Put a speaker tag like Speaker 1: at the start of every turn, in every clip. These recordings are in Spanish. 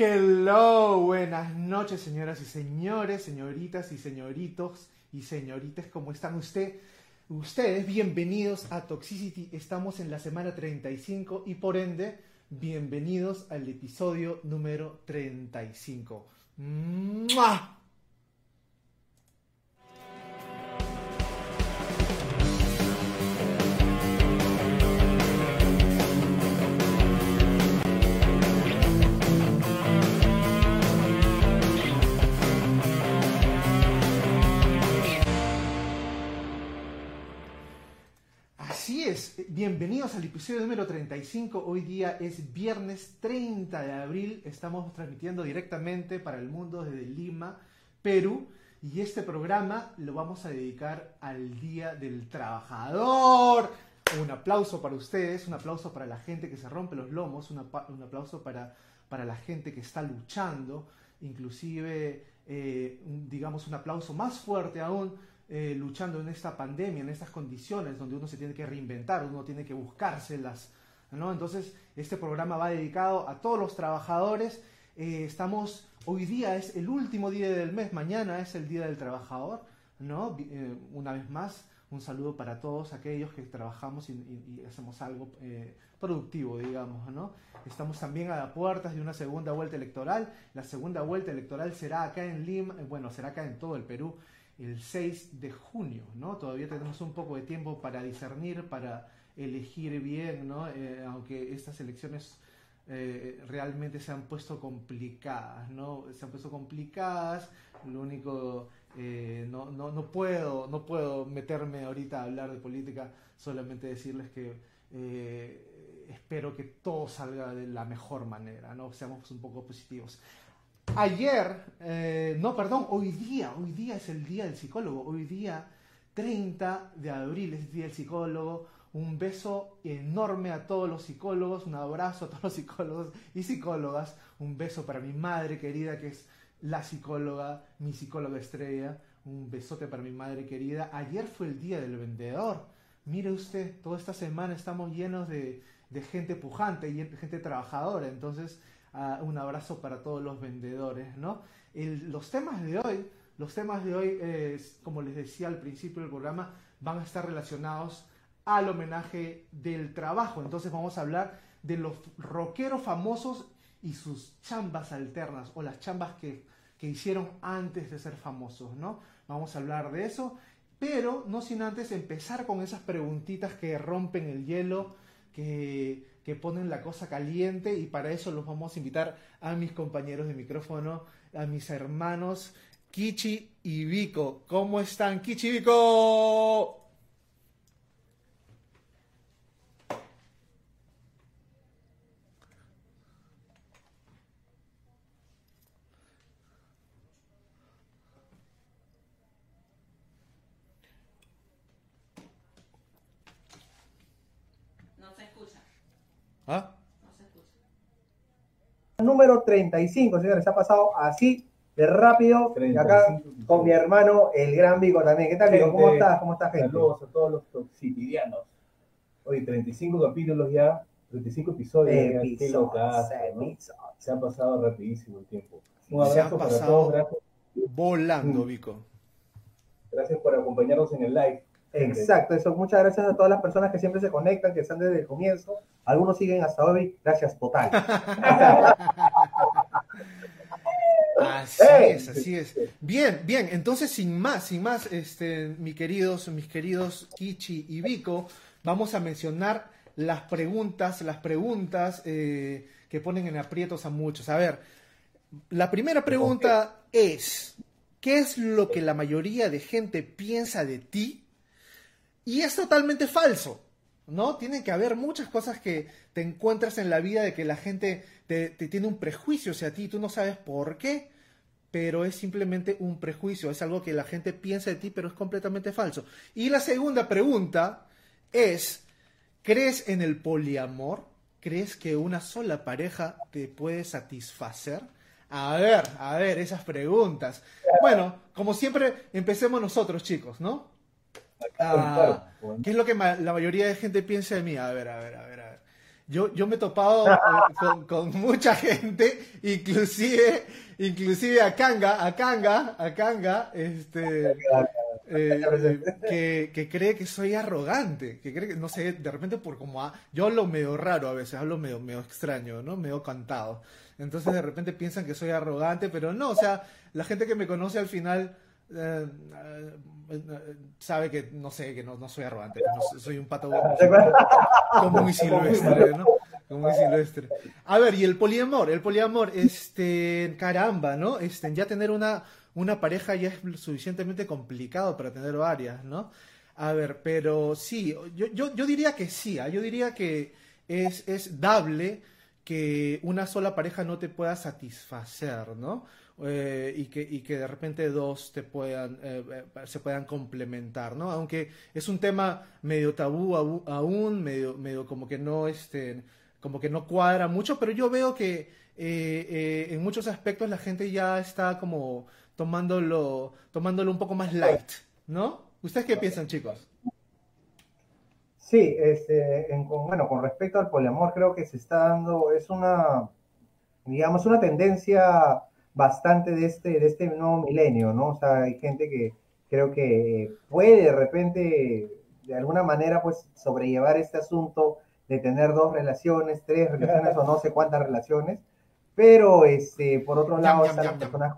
Speaker 1: Hello, buenas noches señoras y señores, señoritas y señoritos y señoritas, ¿cómo están usted? Ustedes, bienvenidos a Toxicity, estamos en la semana 35 y por ende, bienvenidos al episodio número 35. ¡Mua! Así es, bienvenidos al episodio número 35. Hoy día es viernes 30 de abril. Estamos transmitiendo directamente para el mundo desde Lima, Perú. Y este programa lo vamos a dedicar al Día del Trabajador. Un aplauso para ustedes, un aplauso para la gente que se rompe los lomos, un, aplauso para, para la gente que está luchando, inclusive, eh, digamos, un aplauso más fuerte aún eh, luchando en esta pandemia, en estas condiciones donde uno se tiene que reinventar, uno tiene que buscárselas, ¿no? Entonces, este programa va dedicado a todos los trabajadores. Eh, estamos, hoy día es el último día del mes, mañana es el Día del Trabajador, ¿no? Eh, una vez más, un saludo para todos aquellos que trabajamos y, hacemos algo productivo, digamos, ¿no? Estamos también a las puertas de una segunda vuelta electoral. La segunda vuelta electoral será acá en Lima, bueno, será acá en todo el Perú el 6 de junio, ¿no? Todavía tenemos un poco de tiempo para discernir, para elegir bien, ¿no? Eh, aunque estas elecciones eh, realmente se han puesto complicadas, ¿no? Se han puesto complicadas, lo único, eh, no, no, no, puedo, no puedo meterme ahorita a hablar de política, solamente decirles que eh, espero que todo salga de la mejor manera, ¿no? Seamos un poco positivos. Ayer, eh, no, perdón, hoy día, hoy día es el día del psicólogo, hoy día 30 de abril es el día del psicólogo, un beso enorme a todos los psicólogos, un abrazo a todos los psicólogos y psicólogas, un beso para mi madre querida que es la psicóloga, mi psicóloga estrella, un besote para mi madre querida. Ayer fue el día del vendedor, mire usted, toda esta semana estamos llenos de, de gente pujante y gente trabajadora, entonces ah, un abrazo para todos los vendedores, ¿no? El- los temas de hoy, los temas de hoy, como les decía al principio del programa, van a estar relacionados al homenaje del trabajo. Entonces vamos a hablar de los rockeros famosos y sus chambas alternas o las chambas que, que hicieron antes de ser famosos, ¿no? Vamos a hablar de eso, pero no sin antes empezar con esas preguntitas que rompen el hielo, que, que ponen la cosa caliente y para eso los vamos a invitar a mis compañeros de micrófono, a mis hermanos Kichi y Vico. ¿Cómo están, Kichi y Vico?
Speaker 2: No se escucha,
Speaker 1: ¿Ah?
Speaker 2: no se escucha.
Speaker 3: Número 35, señores. Se ha pasado así de rápido. Y acá
Speaker 4: 35.
Speaker 3: con mi hermano, el gran Vico también. ¿Qué tal, Vico? ¿Cómo estás? ¿Cómo estás, gente?
Speaker 4: Saludos a todos los toxitidianos. Hoy 35 capítulos ya, 35 episodios. ya, qué
Speaker 3: Episodios,
Speaker 4: locazo, ¿no?
Speaker 3: episodios.
Speaker 4: Se ha pasado rapidísimo el tiempo. Un
Speaker 1: Se
Speaker 4: abrazo
Speaker 1: han
Speaker 4: para
Speaker 1: pasado-
Speaker 4: todos, gracias,
Speaker 1: Volando,
Speaker 4: Mm.
Speaker 1: Vico.
Speaker 4: gracias por acompañarnos en el live.
Speaker 3: Exacto, eso. Muchas gracias a todas las personas que siempre se conectan, que están desde el comienzo. Algunos siguen hasta hoy. Gracias, total.
Speaker 1: Así es, así es. Bien, bien, entonces sin más, sin más, este, mis queridos, mis queridos Kichi y Vico, vamos a mencionar las preguntas, las preguntas eh, que ponen en aprietos a muchos. A ver, la primera pregunta es, ¿qué es lo que la mayoría de gente piensa de ti? Y es totalmente falso, ¿no? Tiene que haber muchas cosas que te encuentras en la vida de que la gente te, te tiene un prejuicio hacia ti, tú no sabes por qué, pero es simplemente un prejuicio, es algo que la gente piensa de ti, pero es completamente falso. Y la segunda pregunta es, ¿crees en el poliamor? ¿Crees que una sola pareja te puede satisfacer? A ver, a ver, esas preguntas. Bueno, como siempre, empecemos nosotros, chicos, ¿no? Ah. ¿Qué es lo que la mayoría de gente piensa de mí? A ver, a ver, a ver, a ver. yo, yo me he topado con, con, mucha gente, inclusive, inclusive a Kanga, a Kanga, a Kanga, este, eh, que, que, cree que soy arrogante, que cree que, no sé, de repente por como, yo hablo medio raro a veces, hablo medio, medio extraño, ¿no? Medio cantado. Entonces de repente piensan que soy arrogante, pero no, o sea, la gente que me conoce al final eh, eh, sabe que no sé, que no, soy arrogante, soy un pato como muy silvestre, ¿no? Como muy silvestre. A ver, y el poliamor, el poliamor, este, caramba, ¿no? Este, ya tener una, una pareja ya es suficientemente complicado para tener varias, ¿no? A ver, pero sí, yo, yo, yo diría que sí, ¿ah? yo diría que es, es dable que una sola pareja no te pueda satisfacer, ¿no? Eh, y, que, y que de repente dos te puedan, eh, eh, se puedan complementar, ¿no? Aunque es un tema medio tabú aún, medio, medio como que no, este, como que no cuadra mucho, pero yo veo que en muchos aspectos la gente ya está como tomándolo, tomándolo un poco más light, ¿no? ¿Ustedes qué piensan, chicos?
Speaker 3: Sí, este, bueno, con respecto al poliamor, creo que se está dando, es una, digamos, una tendencia bastante de este, de este nuevo milenio, ¿no? O sea, hay gente que creo que puede de repente, de alguna manera, pues sobrellevar este asunto de tener dos relaciones, tres relaciones o no sé cuántas relaciones, pero este, por otro lado están las personas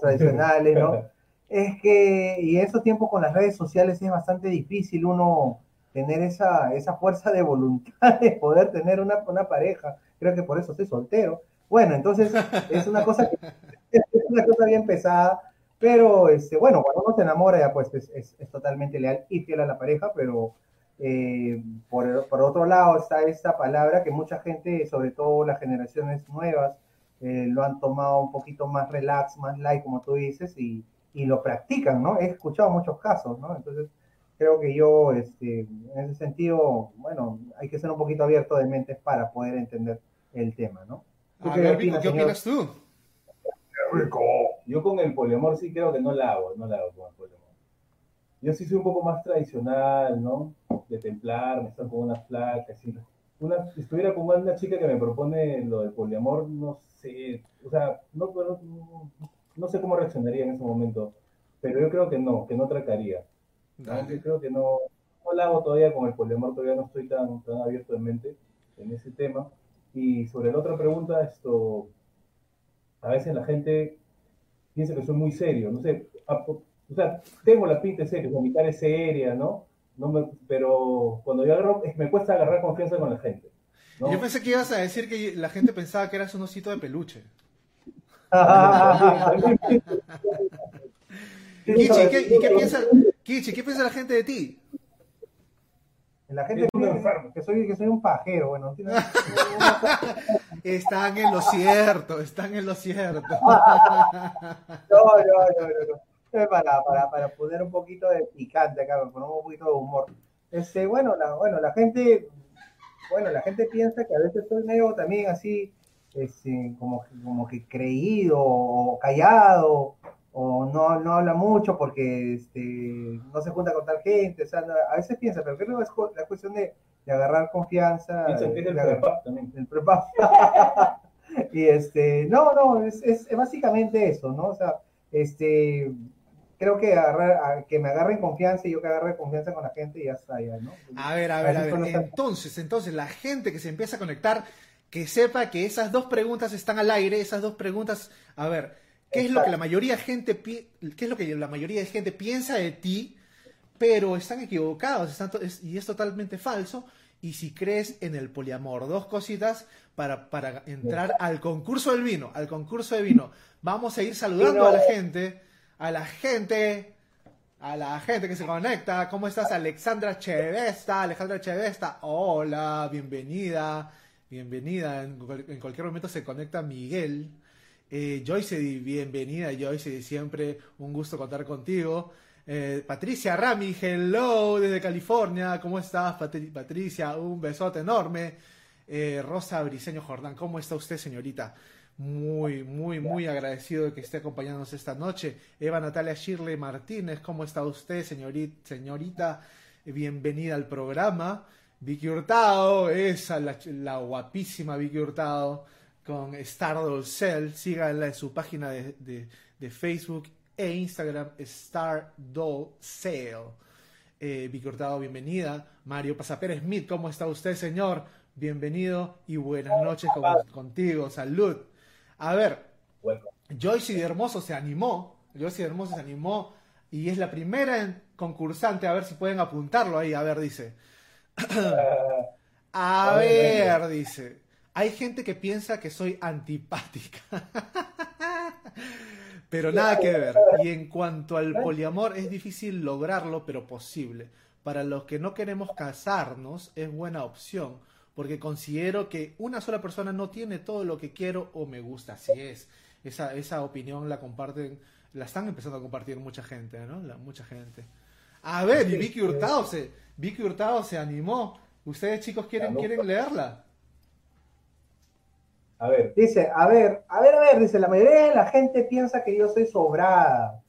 Speaker 3: tradicionales, ¿no? Es que, y en estos tiempos con las redes sociales es bastante difícil uno tener esa, esa fuerza de voluntad de poder tener una, una pareja. Creo que por eso estoy soltero. Bueno, entonces es una cosa, es una cosa bien pesada, pero este, bueno, cuando uno se enamora ya pues es, es, totalmente leal y fiel a la pareja, pero eh, por, por, otro lado está esta palabra que mucha gente, sobre todo las generaciones nuevas, eh, lo han tomado un poquito más relax, más light, como tú dices, y, y lo practican, ¿no? He escuchado muchos casos, ¿no? Entonces, creo que yo, este, en ese sentido, bueno, hay que ser un poquito abierto de mente para poder entender el tema, ¿no?
Speaker 1: ¿Qué, opinas tú?
Speaker 4: Yo con el poliamor sí creo que no la hago, no la hago con el poliamor. Yo sí soy un poco más tradicional, ¿no? De templar, me estar con una flaca, así. Una, si estuviera con una chica que me propone lo del poliamor, no sé, o sea, no, no, no sé cómo reaccionaría en ese momento, pero yo creo que no, que no trataría. Yo creo que no, no la hago todavía con el poliamor, todavía no estoy tan, tan abierto de mente en ese tema. Y sobre la otra pregunta, esto, a veces la gente piensa que soy muy serio, no sé, o sea, tengo la pinta de serio, mi cara es seria, ¿no? no me, pero cuando yo agarro, es, me cuesta agarrar confianza con la gente.
Speaker 1: Yo pensé que ibas a decir que la gente pensaba que eras un osito de peluche. Kichi, ¿qué, ¿y qué piensa, Kichi, qué piensa la gente de ti?
Speaker 3: La gente piensa que soy, que soy un pajero, bueno.
Speaker 1: están en lo cierto, están en lo cierto.
Speaker 3: no, no, no, no. Para, para, para poner un poquito de picante acá, poner un poquito de humor. Este, bueno, la, bueno, la gente, bueno, la gente piensa que a veces soy medio también así, este, como, como que creído o callado o no, no habla mucho porque este, no se junta con tal gente, o sea, a veces piensa, pero creo que es la cuestión de, de agarrar confianza.
Speaker 4: Piensa que es el prepap también. El
Speaker 3: prepap. y este, no, no, es, es, básicamente eso, ¿no? O sea, este, creo que agarrar, que me agarren confianza y yo que agarre confianza con la gente y ya está, ya, ¿no?
Speaker 1: A ver, a ver, a ver, entonces, entonces, la gente que se empieza a conectar, que sepa que esas dos preguntas están al aire, esas dos preguntas, a ver, ¿Qué es lo que la mayoría de gente qué es lo que la mayoría de gente piensa de ti? Pero están equivocados y es totalmente falso. Y si crees en el poliamor, dos cositas para, para entrar al concurso del vino, al concurso de vino. Vamos a ir saludando a la gente, a la gente, a la gente que se conecta. ¿Cómo estás, Alexandra Chevesta? Alejandra Chevesta, hola, bienvenida, bienvenida. En, en cualquier momento se conecta Miguel. Eh, Joyce, bienvenida Joyce, siempre un gusto contar contigo. Eh, Patricia Rami, hello desde California, ¿cómo estás Patricia? Un besote enorme. Eh, Rosa Briseño Jordán, ¿cómo está usted señorita? Muy, muy, muy agradecido de que esté acompañándonos esta noche. Eva Natalia Shirley Martínez, ¿cómo está usted señorita? Bienvenida al programa. Vicky Hurtado, esa, la guapísima Vicky Hurtado con Stardoll Cell. Síganla en su página de, de- de Facebook e Instagram, Stardoll Cell. Eh, Vicky Hurtado, bienvenida. Mario Pasapera Smith, ¿cómo está usted, señor? Bienvenido y buenas noches con- contigo. Salud. A ver,
Speaker 4: Bueno,
Speaker 1: Joyce de Hermoso se animó. Joyce de Hermoso se animó y es la primera en- concursante. A ver si pueden apuntarlo ahí. A ver, dice. A
Speaker 4: ver,
Speaker 1: dice. Hay gente que piensa que soy antipática. Pero nada que ver. Y en cuanto al poliamor, es difícil lograrlo, pero posible. Para los que no queremos casarnos, es buena opción. Porque considero que una sola persona no tiene todo lo que quiero o me gusta. Así es. Esa, esa opinión la comparten, la están empezando a compartir mucha gente, ¿no? La, mucha gente. A ver, y Vicky Hurtado se, Vicky Hurtado se animó. ¿Ustedes chicos quieren, quieren leerla?
Speaker 4: A ver,
Speaker 3: Dice, a ver, a ver, a ver, dice, la mayoría de la gente piensa que yo soy sobrada,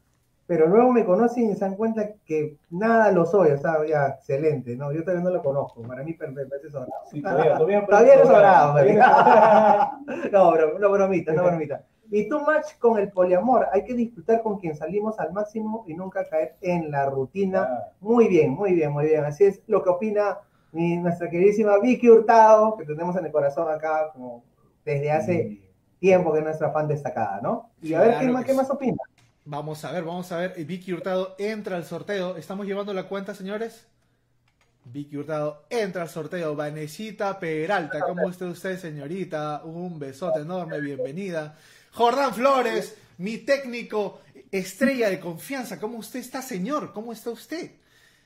Speaker 3: pero luego me conocen y se dan cuenta que nada lo soy, o sea, ya, excelente, ¿no? Yo todavía no lo conozco, para mí me parece sobrado.
Speaker 4: sí, todavía, todavía,
Speaker 3: Todavía eres sobrado,
Speaker 4: todavía-
Speaker 3: no, bro, no bromita, no bromita. Y tú match con el poliamor, hay que disfrutar con quien salimos al máximo y nunca caer en la rutina.
Speaker 4: Ah,
Speaker 3: Muy bien, muy bien, muy bien. Así es lo que opina mi- nuestra queridísima Vicky Hurtado, que tenemos en el corazón acá como desde hace
Speaker 4: y-
Speaker 3: tiempo que es nuestra fan destacada, ¿no? Y a ver,
Speaker 1: Claro
Speaker 3: ¿qué más, qué
Speaker 1: sí.
Speaker 3: más opina?
Speaker 1: Vamos a ver, vamos a ver. Vicky Hurtado entra al sorteo. ¿Estamos llevando la cuenta, señores? Vicky Hurtado entra al sorteo. Vanesita Peralta, ¿cómo está usted, señorita? Un besote enorme, bienvenida. Jordán Flores, mi técnico estrella de confianza. ¿Cómo usted está, señor? ¿Cómo está usted?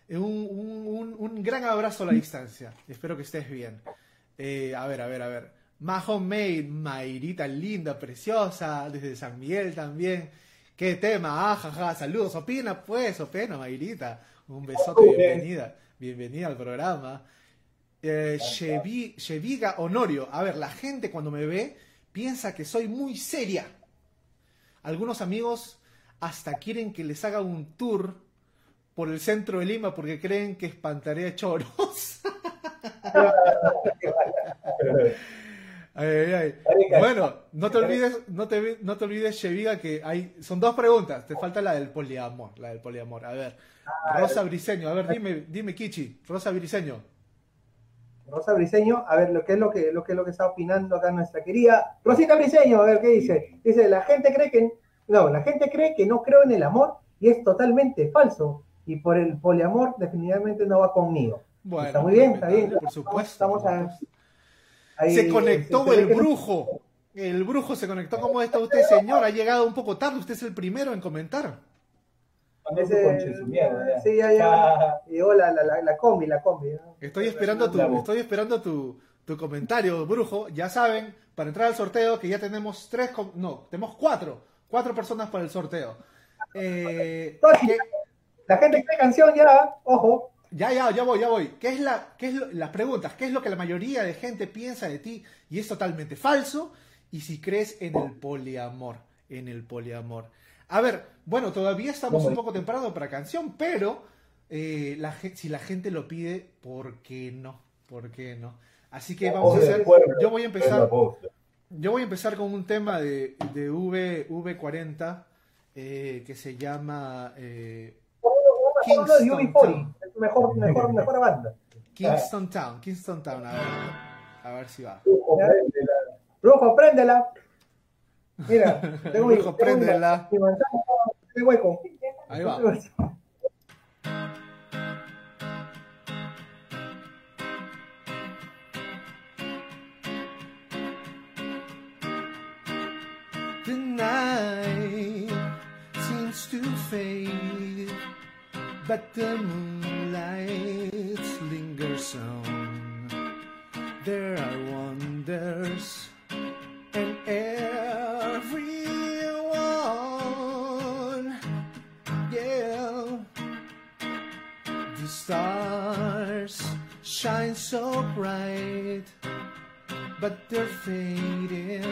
Speaker 1: Eh, Un, un- un- un gran abrazo a la distancia. Espero que estés bien. Eh, a ver, a ver, a ver. Majo Maid, Mayrita linda, preciosa, desde San Miguel también. ¿Qué tema? Ah, jaja, saludos. Opina, pues, opina, Mayrita. Un besote,
Speaker 4: Bien.
Speaker 1: bienvenida. Bienvenida al programa. Eh, Chevi- Cheviga Honorio. A ver, la gente cuando me ve piensa que soy muy seria. Algunos amigos hasta quieren que les haga un tour por el centro de Lima porque creen que espantaré a choros. Ay, ay, ay.
Speaker 4: Marica,
Speaker 1: Bueno, no te olvides, no te, no te olvides, Cheviga, que hay, son dos preguntas. Te falta la del poliamor, la del poliamor. A ver, Rosa Briseño, a ver, dime, dime, Kichi, Rosa Briseño.
Speaker 3: Rosa Briseño, a ver, lo que es lo que, lo que, es lo que está opinando acá nuestra querida Rosita Briseño, a ver qué dice. Dice, la gente cree que, no, la gente cree que no creo en el amor y es totalmente falso. Y por el poliamor definitivamente no va conmigo.
Speaker 1: Bueno,
Speaker 3: está muy bien, está bien.
Speaker 1: Por supuesto.
Speaker 3: Estamos
Speaker 1: por
Speaker 3: a-. Ahí,
Speaker 1: Se conectó
Speaker 3: se
Speaker 1: el
Speaker 3: no-
Speaker 1: brujo. El brujo se conectó. ¿Cómo está usted, señor? Ha llegado un poco tarde. Usted es el primero en comentar.
Speaker 3: Ese-
Speaker 4: mierda.
Speaker 3: Sí, ya, ya.
Speaker 4: Ah,
Speaker 3: Llegó la, la, la, la combi, la combi. ¿no?
Speaker 1: Estoy esperando tu, estoy esperando tu, tu comentario, brujo. Ya saben, para entrar al sorteo, que ya tenemos tres, no, tenemos cuatro, cuatro personas para el sorteo. Eh,
Speaker 3: Tochi,
Speaker 1: ¿qué-
Speaker 3: La gente cree canción ya, ojo.
Speaker 1: Ya, ya, ya voy, ya voy. ¿Qué es la, qué es lo- las preguntas? ¿Qué es lo que la mayoría de gente piensa de ti y es totalmente falso? Y si crees en el poliamor, en el poliamor. A ver, bueno, todavía estamos
Speaker 4: ¿Cómo
Speaker 1: un poco temprano para canción, pero eh, la si la gente lo pide, ¿por qué no? ¿Por qué no? Así que vamos a hacer. Yo voy a empezar. Yo voy a empezar con un tema de, de v, V40 eh, que se llama eh, Kingston
Speaker 3: UB40,
Speaker 1: Town.
Speaker 3: es mejor, mejor, mejor banda.
Speaker 1: Kingston Town. Kingston Town, a ver, a ver si va.
Speaker 4: Brujo, préndela.
Speaker 3: Brujo, préndela. Mira, tengo
Speaker 1: Brujo,
Speaker 3: mi-
Speaker 1: préndela.
Speaker 3: mi manzana, qué hueco.
Speaker 1: Ahí va. The night seems to fade, but the moonlight lingers on. There are wonders in everyone. Yeah. The stars shine so bright, but they're fading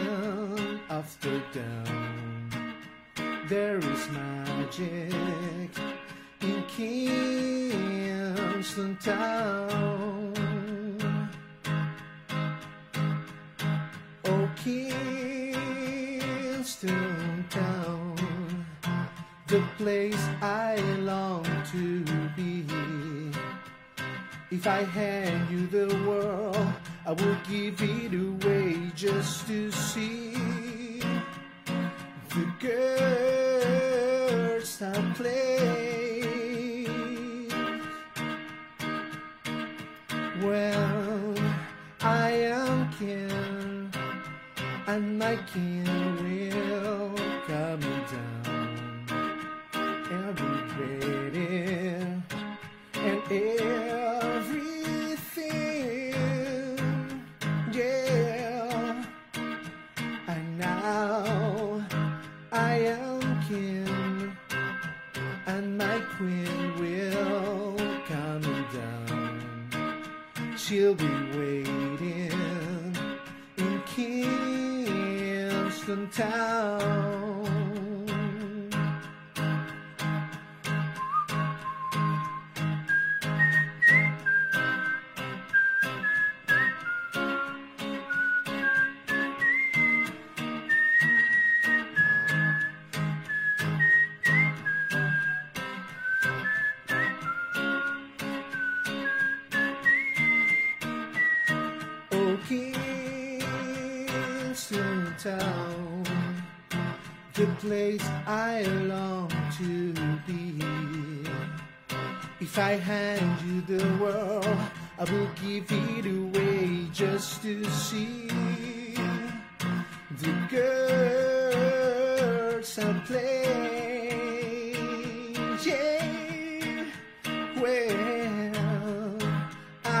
Speaker 1: after dawn. There is magic in Kingston town. Oh, Kingston town, the place I long to be. If I hand you the world, I would give it away just to see the girls I play.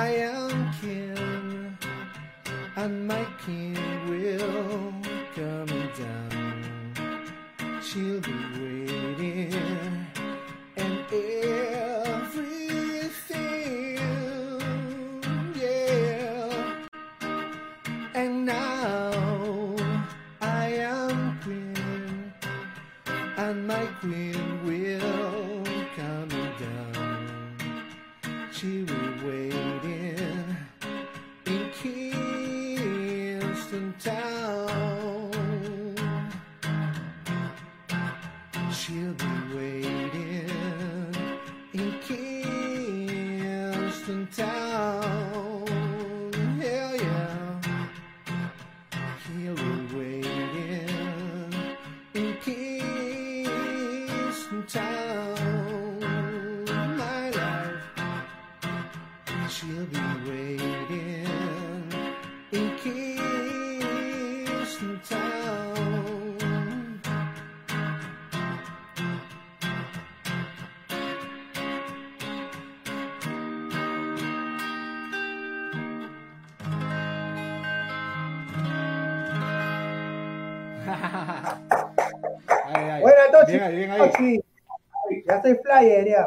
Speaker 1: I am king and my king Bien ahí, ahí.
Speaker 3: Tochi. Ya soy flyer, ya.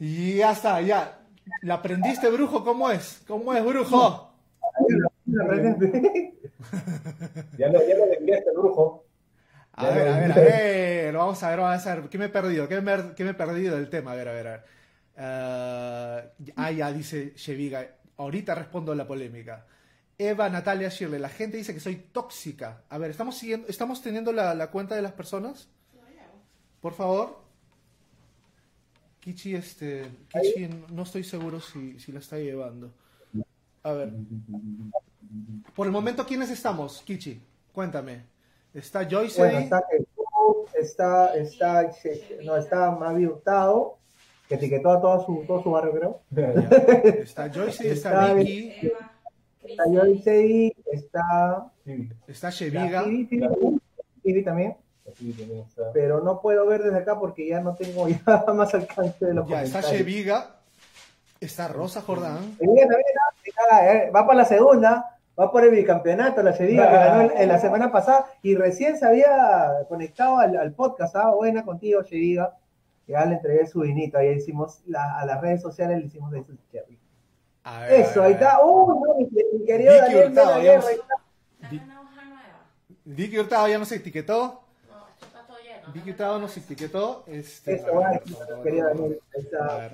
Speaker 1: Y ya está, ya. ¿La aprendiste, brujo? ¿Cómo es? ¿Cómo es, brujo?
Speaker 4: Ya lo, ya lo brujo.
Speaker 1: A ver, a ver, a ver. Vamos a ver, vamos a ver. ¿Qué me he perdido? ¿Qué me, qué me he perdido del tema? A ver, a ver, a ver. Eh, ah, ya dice Sheviga. Ahorita respondo la polémica. Eva, Natalia, Shirley. La gente dice que soy tóxica. A ver, ¿estamos siguiendo, estamos teniendo la, la cuenta de las personas? Por favor. Kichi, este. Kichi, no estoy seguro si, si la está llevando. A ver. Por el momento, ¿quiénes estamos, Kichi? Cuéntame. Está Joyce
Speaker 3: Bueno, está está, está, no, está Mavi Hurtado, que etiquetó a todo su, todo su barrio, creo.
Speaker 1: Está Joyce, está
Speaker 3: Está
Speaker 1: Vicky,
Speaker 2: Eva,
Speaker 3: Está Joyce, está
Speaker 1: está
Speaker 3: Ivy, Ivy también. Pero no puedo ver desde acá porque ya no tengo ya más alcance de los
Speaker 1: Ya está
Speaker 3: comentarios.
Speaker 1: Sheviga. Está Rosa Jordán.
Speaker 3: Eh, va para la segunda, va por el bicampeonato, la Sevilla que ganó en, la semana pasada y recién se había conectado al, al podcast. Ah, buena contigo, Cheviga. Ya le entregué su vinito, ahí hicimos la- a las redes sociales le hicimos de su cherry.
Speaker 1: A ver, a
Speaker 3: Eso,
Speaker 1: ver,
Speaker 3: ahí está. Uh, no, mi, mi querido
Speaker 1: Vicky
Speaker 3: Daniel
Speaker 1: Hurtado, ya nos-. Vicky Hurtado ya nos etiquetó.
Speaker 2: No, esto está todo lleno.
Speaker 1: Vicky Hurtado nos etiquetó. Este,
Speaker 3: Eso,
Speaker 1: a ver, ver.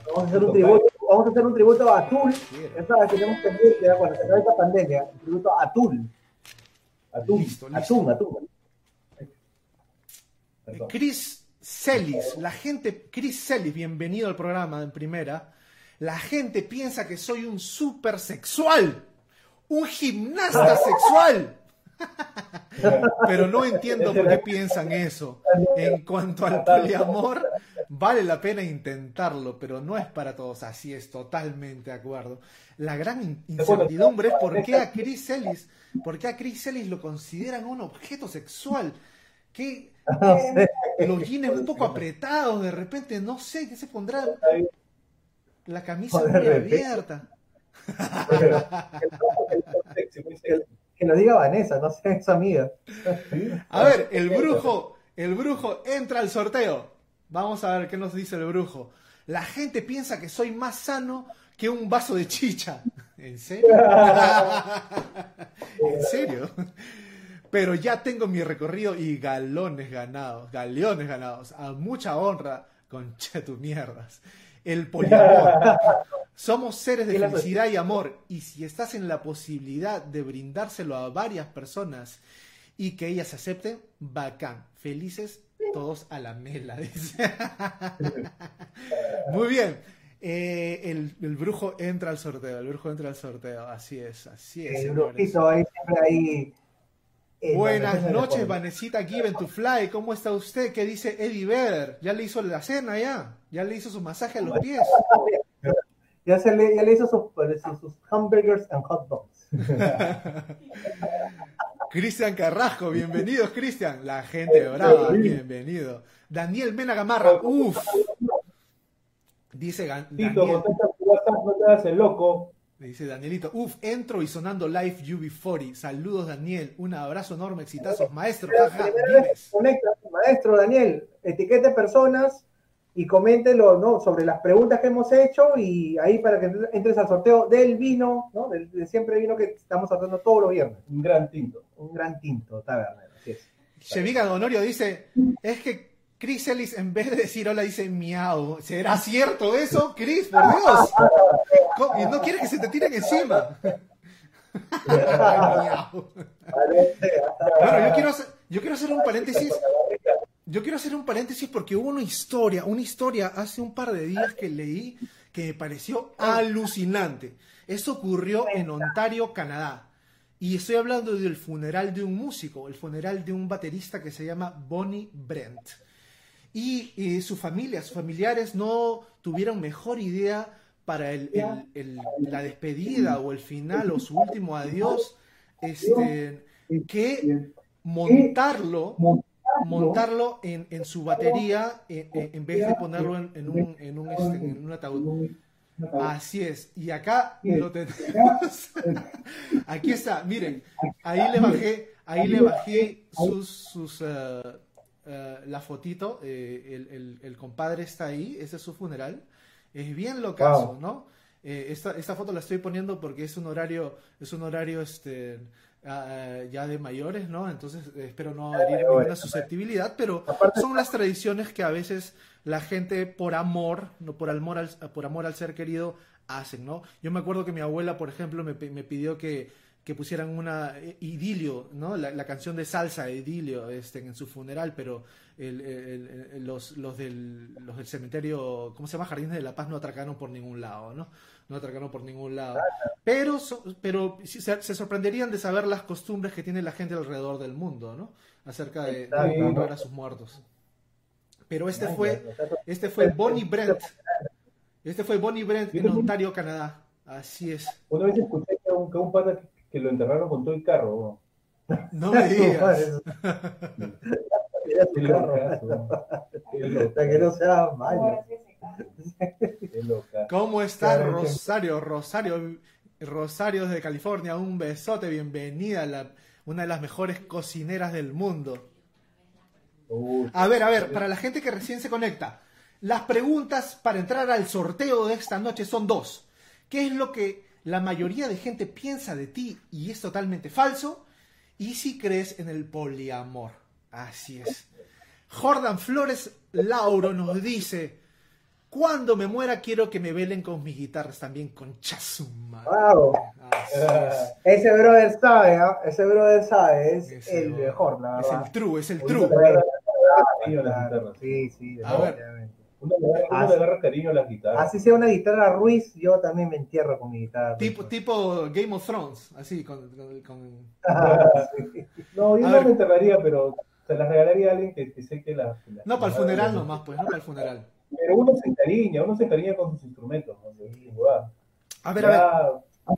Speaker 3: Vamos a hacer un tributo, vamos a hacer un tributo a Tul.
Speaker 1: Quiero.
Speaker 3: Ya sabes, tenemos pendiente, cuando se acabe esta pandemia, un tributo a Tul.
Speaker 4: Atún,
Speaker 1: Listo, listo.
Speaker 4: atún, atún.
Speaker 1: Eh,
Speaker 4: Perdón.
Speaker 1: Chris Celis, la gente, Chris Celis, bienvenido al programa en primera. La gente piensa que soy un super sexual, un gimnasta sexual. Pero no entiendo por qué piensan eso. En cuanto al poliamor, vale la pena intentarlo, pero no es para todos. Así es, totalmente de acuerdo. La gran in- incertidumbre es por qué a Chris Ellis, por qué a Chris Ellis lo consideran un objeto sexual. ¿Qué,
Speaker 3: No sé.
Speaker 1: los jeans un poco apretados, de repente, no sé, ¿qué se pondrá? La camisa muy abierta.
Speaker 3: Que lo diga Vanessa, no sé, es amiga.
Speaker 1: A ver, el brujo, el brujo entra al sorteo. Vamos a ver qué nos dice el brujo. La gente piensa que soy más sano que un vaso de chicha. ¿En serio? ¿En serio? Pero ya tengo mi recorrido y galones ganados, galeones ganados, a mucha honra, con tu mierdas. El poliamor. Somos seres de
Speaker 3: la-
Speaker 1: felicidad y amor, y si estás en la posibilidad de brindárselo a varias personas y que ellas acepten, bacán. Felices todos a la mela, dice. Muy bien. Eh, el, el brujo entra al sorteo, el brujo entra al sorteo, así es, así es.
Speaker 3: El brujito ahí siempre ahí. eh,
Speaker 1: Buenas noches. Vanesita Given to Fly. ¿Cómo está usted? ¿Qué dice Eddie Vedder? ¿Ya le hizo la cena ya? ¿Ya le hizo su masaje a los pies?
Speaker 3: Ya, se le, ya le hizo sus, sus, sus hamburgers and hot dogs.
Speaker 1: Cristian Carrasco, bienvenidos, Cristian. La gente brava, bienvenido. Daniel Mena Gamarra, uff. Dice Gan-
Speaker 4: Tito,
Speaker 1: Daniel,
Speaker 4: no te hagas el loco.
Speaker 1: dice Danielito, uff, entro y sonando live UB40. Saludos, Daniel. Un abrazo enorme, exitazos, maestro. Jaja,
Speaker 3: vez conecta, maestro Daniel, etiquete personas y coméntelo ¿no? sobre las preguntas que hemos hecho y ahí para que entres al sorteo del vino, ¿no? del, del siempre vino que estamos sorteando todos los viernes.
Speaker 4: Un gran tinto.
Speaker 3: Un gran tinto, tabernero, así es.
Speaker 1: Sheviga Honorio dice, es que Chris Ellis en vez de decir hola dice miau. ¿Será cierto eso, Chris? Por Dios. ¿Y no quieres que se te tiren encima? Miau. Bueno, yo quiero, hacer, yo quiero hacer un paréntesis. Yo quiero hacer un paréntesis porque hubo una historia, una historia hace un par de días que leí que me pareció alucinante. Eso ocurrió en Ontario, Canadá. Y estoy hablando del funeral de un músico, el funeral de un baterista que se llama Bonnie Brent. Y, eh, su familia, sus familiares no tuvieron mejor idea para el- el- el- la despedida o el final o su último adiós este, que montarlo montarlo en, en su batería en, en- vez de ponerlo en, en un, en, un, este, en un ataúd. Así es. Y acá lo tenemos. Aquí está, miren. Ahí le bajé, ahí le bajé sus, sus eh, eh, la fotito. eh, el, el- el compadre está ahí, ese es su funeral. Es bien locazo,
Speaker 3: Wow.
Speaker 1: ¿no? Eh, esta, esta foto la estoy poniendo porque es un horario, es un horario este ah, ya de mayores, ¿no? Entonces espero no herir ninguna susceptibilidad, pero son las tradiciones que a veces la gente por amor, no por amor al, por amor al ser querido hacen, ¿no? Yo me acuerdo que mi abuela, por ejemplo, me, me pidió que, que pusieran una eh, idilio, ¿no? La, la canción de salsa idilio este, en su funeral, pero el- los, los, del, los del cementerio, ¿cómo se llama? Jardines de la Paz no atracaron por ningún lado, ¿no? No atracaron por ningún lado. Pero, pero se, se sorprenderían de saber las costumbres que tiene la gente alrededor del mundo, ¿no? Acerca de, de
Speaker 3: Exacto.
Speaker 1: honrar a sus muertos. Pero este fue, este fue Bonnie Brent. Este fue Bonnie Brent en Ontario, Canadá. Así es.
Speaker 4: Una vez escuché que un, que un pata que, que lo enterraron con todo el carro.
Speaker 1: No me digas.
Speaker 4: Qué
Speaker 3: Hasta que no sea malo.
Speaker 4: Qué loca.
Speaker 1: ¿Cómo estás,
Speaker 3: Claro,
Speaker 1: Rosario? Rosario, Rosario de California, un besote, bienvenida, a la- una de las mejores cocineras del mundo.
Speaker 4: Uy,
Speaker 1: A ver, a ver, para la gente que recién se conecta, las preguntas para entrar al sorteo de esta noche son dos. ¿Qué es lo que la mayoría de gente piensa de ti y es totalmente falso? Y si crees en el poliamor. Así es. Jordan Flores Lauro nos dice, cuando me muera quiero que me velen con mis guitarras también con Chazuma.
Speaker 3: Wow. Ese brother sabe, ¿ah? Ese brother sabe, es
Speaker 1: Ese
Speaker 3: el
Speaker 1: brother.
Speaker 3: mejor, la
Speaker 1: Es
Speaker 3: verdad.
Speaker 1: el true, es el true.
Speaker 4: le agarra cariño a las
Speaker 3: Claro,
Speaker 4: guitarras.
Speaker 3: Sí, sí,
Speaker 1: A ver.
Speaker 4: Uno le agarra- uno le agarra cariño a las guitarras.
Speaker 3: Así sea una guitarra Ruiz, yo también me entierro con mi guitarra.
Speaker 1: Tipo, tipo Game of Thrones, así, con, con- con-
Speaker 3: Sí.
Speaker 4: No, yo
Speaker 1: A
Speaker 4: no
Speaker 1: ver.
Speaker 4: me enterraría, pero se las regalaría a alguien que, que sé que la. que la-
Speaker 1: No, para el funeral nomás, pues, no para el funeral.
Speaker 4: Pero uno se encariña, uno se encariña con sus instrumentos. ¿no? Duda.
Speaker 1: A ver, a ver,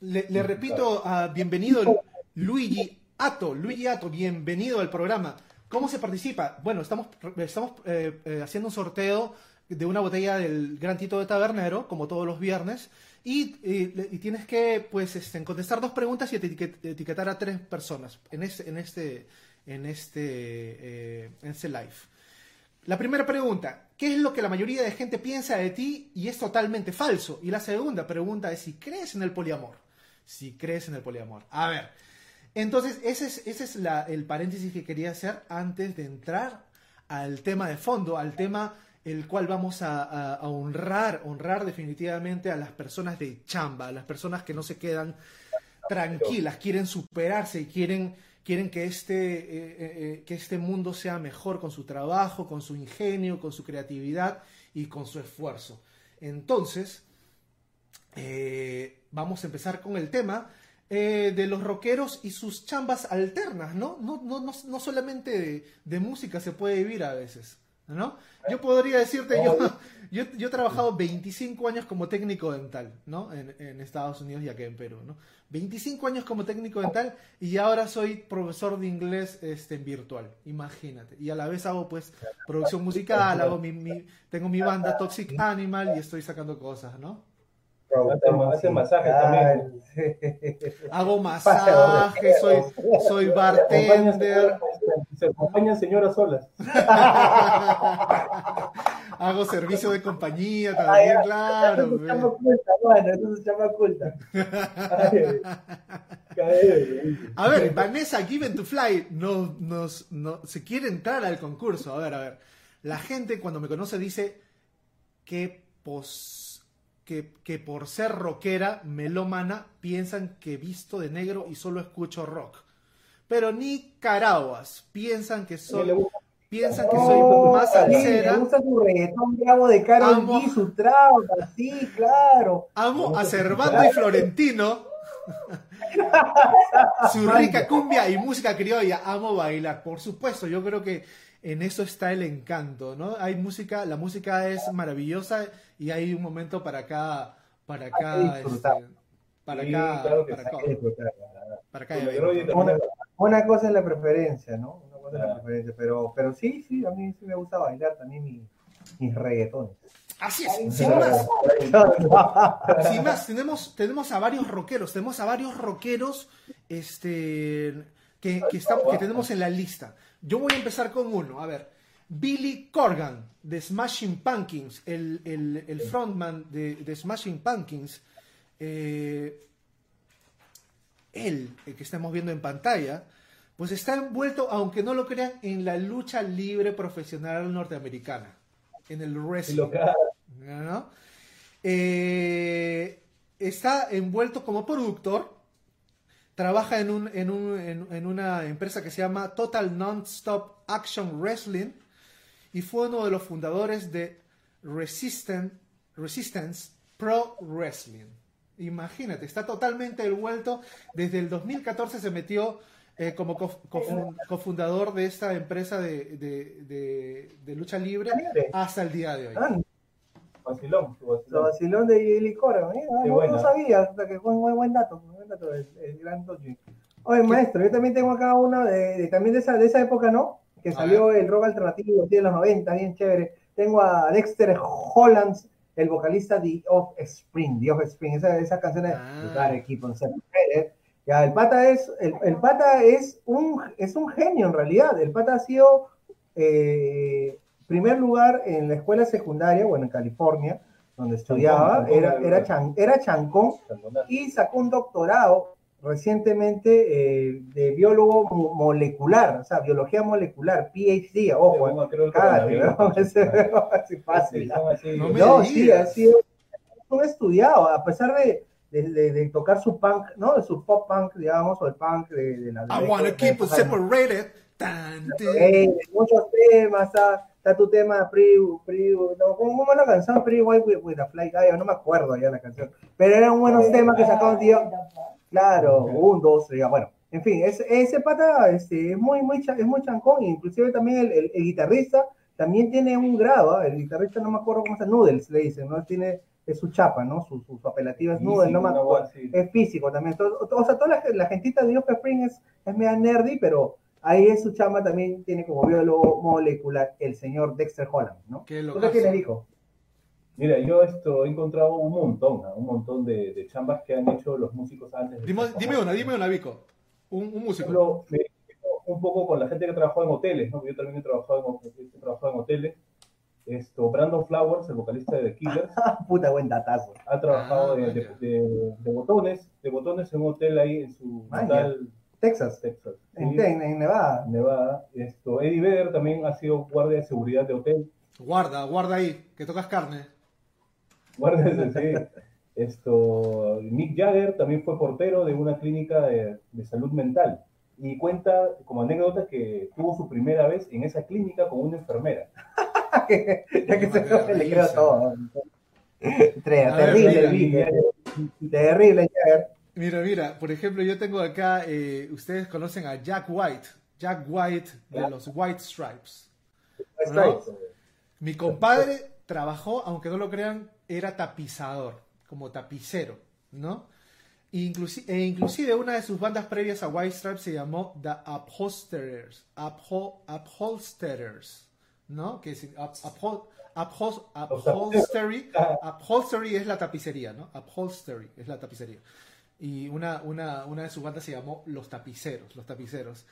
Speaker 1: le, le repito, bienvenido Luigi Ato, Luigi Ato, bienvenido al programa. ¿Cómo se participa? Bueno, estamos, estamos eh, eh, haciendo un sorteo de una botella del Gran Tito de Tabernero, como todos los viernes, y, y- y tienes que pues este, contestar dos preguntas y etiquet- etiquetar a tres personas en este, en este, en este, eh, en este live. La primera pregunta, ¿qué es lo que la mayoría de gente piensa de ti y es totalmente falso? Y la segunda pregunta es si crees en el poliamor. Si crees en el poliamor. A ver, entonces ese es, ese es el paréntesis que quería hacer antes de entrar al tema de fondo, al tema el cual vamos a- a honrar, honrar definitivamente a las personas de chamba, a las personas que no se quedan tranquilas, quieren superarse y quieren, quieren que, este, eh, eh, eh, que este mundo sea mejor con su trabajo, con su ingenio, con su creatividad y con su esfuerzo. Entonces, vamos a empezar con el tema de los rockeros y sus chambas alternas, ¿no? No, no, no, no solamente de, de música se puede vivir a veces, ¿no? Yo podría decirte, yo, yo, yo he trabajado 25 años como técnico dental, ¿no? En, en Estados Unidos y aquí en Perú, ¿no? 25 años como técnico dental y ahora soy profesor de inglés este, en virtual, imagínate. Y a la vez hago pues producción musical, hago mi, mi- tengo mi banda Toxic Animal y estoy sacando cosas, ¿no?
Speaker 4: Hace- masajes también.
Speaker 1: Hago masajes, soy, soy bartender,
Speaker 4: Se acompañan señoras solas.
Speaker 1: hago servicio de compañía también, claro.
Speaker 3: Eso se llama oculta, bueno, eso se llama oculta.
Speaker 1: A ver, Vanessa Given to Fly nos, nos, no- se quiere entrar al concurso. A ver, a ver. La gente cuando me conoce dice que, pos- que, que por ser rockera, melómana, piensan que visto de negro y solo escucho rock. Pero ni caraguas, piensan que soy, piensan que soy más
Speaker 3: sí,
Speaker 1: salsera.
Speaker 3: Me gusta su reggaetón bravo de Karol
Speaker 1: Amo.
Speaker 3: G, su sí, claro.
Speaker 1: Amo a Cervando y Florentino. Su rica cumbia y música criolla. Amo bailar. Por supuesto, yo creo que en eso está el encanto, ¿no? Hay música, la música es maravillosa y hay un momento para acá, para
Speaker 3: disfrutar.
Speaker 1: este, para
Speaker 4: Sí,
Speaker 1: acá,
Speaker 4: claro que
Speaker 1: para evento.
Speaker 4: también.
Speaker 3: Una cosa es la preferencia, ¿no? Una cosa es la preferencia, pero, pero sí, sí, a mí sí me gusta bailar también mi- mis reggaetones.
Speaker 1: Así es, sin más. Sin más, tenemos, tenemos a varios rockeros, tenemos a varios rockeros este, que, que, estamos- que tenemos en la lista. Yo voy a empezar con uno, a ver. Billy Corgan, de Smashing Pumpkins, el, el- el frontman de, de Smashing Pumpkins, eh, él, el que estamos viendo en pantalla, pues está envuelto, aunque no lo crean, en la lucha libre profesional norteamericana, en el wrestling. ¿no? Eh, está envuelto como productor, trabaja en, un, en, un- en- en una empresa que se llama Total Non-Stop Action Wrestling y fue uno de los fundadores de Resistant, Resistance Pro Wrestling. Imagínate, está totalmente envuelto. Desde el 2014 se metió eh, como cof- cofun- cofundador de esta empresa de, de- de- de lucha Libre. hasta el día de hoy.
Speaker 4: Vacilón,
Speaker 3: Lo
Speaker 4: vacilón.
Speaker 3: vacilón de Billy Corgan, ¿eh? Ah, no, no sabía, hasta que fue un buen, buen dato, buen dato el, el gran Doji. Oye, maestro, yo también tengo acá una de, de- también de esa, de esa época, ¿no? Que salió el rock alternativo en los 90, bien chévere. Tengo a Dexter Hollands, el vocalista de Offspring, de Offspring, esa, esa canción de
Speaker 1: Ah.
Speaker 3: Keep on. Ya, el pata es, el, el pata es un, es un genio en realidad. El pata ha sido eh, primer lugar en la escuela secundaria, bueno, en California, donde estudiaba,
Speaker 4: Chancón,
Speaker 3: era,
Speaker 4: Chancón,
Speaker 3: era, chan- era chancón y sacó un doctorado recientemente eh, de biólogo mo- molecular, o sea, biología molecular, PhD, ojo,
Speaker 4: creo el
Speaker 3: cágate, ¿no? así fácil.
Speaker 4: Sí.
Speaker 1: No
Speaker 3: No, sí, ha sido un estudiado, a pesar de, de, de- de tocar su punk, ¿no? Su pop punk, digamos, o el punk de, de la...
Speaker 1: I
Speaker 3: de-
Speaker 1: wanna
Speaker 3: de-
Speaker 1: keep separated. Tan, tan.
Speaker 3: Ey, muchos temas, está, está tu tema Pretty, Pretty, no, ¿cómo, cómo es la canción? Pretty White with, with a Fly Guy, no me acuerdo ya la canción, pero eran buenos temas que sacaban, tío, claro, un, dos, tres, ya, bueno, en fin, ese, ese pata este, es muy, muy, es muy chancón, inclusive también el, el- el guitarrista también tiene un grado, ¿ah? el guitarrista no me acuerdo cómo se llama, Noodles le dicen, ¿no? Tiene, es su chapa, ¿no? Su, su, su apelativa es Noodles,
Speaker 4: sí,
Speaker 3: no me acuerdo, es físico también, todo- o sea, toda la, la gentita de Offspring es, es media nerdy, pero ahí en su chamba también tiene como biólogo molecular el señor Dexter Holland, ¿no?
Speaker 1: Qué
Speaker 3: ¿Tú
Speaker 1: locazo.
Speaker 3: qué tienes, hijo?
Speaker 4: Mira, yo esto he encontrado un montón, ¿no? un montón de, de chambas que han hecho los músicos antes. de
Speaker 1: Dime, dime una, dime una, Vico. Un, un músico.
Speaker 4: me un poco con la gente que trabajó en hoteles, ¿no? Yo también he trabajado en, he trabajado en hoteles. Esto, Brandon Flowers, el vocalista de The Killers,
Speaker 3: puta buen datazo.
Speaker 4: ha trabajado
Speaker 1: Ah,
Speaker 4: de, de- de- de botones, de botones en un hotel ahí en su natal
Speaker 3: Texas,
Speaker 4: Texas.
Speaker 3: en,
Speaker 4: sí,
Speaker 3: en Nevada.
Speaker 4: Nevada. Esto, Eddie Vedder también ha sido guardia de seguridad de hotel.
Speaker 1: Guarda, guarda ahí, que tocas carne.
Speaker 4: Guardia de sí. Esto, Mick Jagger también fue portero de una clínica de, de salud mental. Y cuenta como anécdota que tuvo su primera vez en esa clínica con una enfermera.
Speaker 3: ya que se le creo todo. Terrible, Vic, terrible, Jagger.
Speaker 1: Mira, mira, por ejemplo, yo tengo acá, eh, ustedes conocen a Jack White, Jack White de los White Stripes.
Speaker 3: Stripes.
Speaker 1: Mi compadre trabajó, aunque no lo crean, era tapizador, como tapicero, ¿no? E inclusive una de sus bandas previas a White Stripes se llamó The Upholsterers, Upho- Upholsterers, ¿no? Que es upholstery, upholstery es la tapicería, ¿no? Upholstery es la tapicería. Y una, una, una de sus bandas se llamó Los Tapiceros, Los Tapiceros.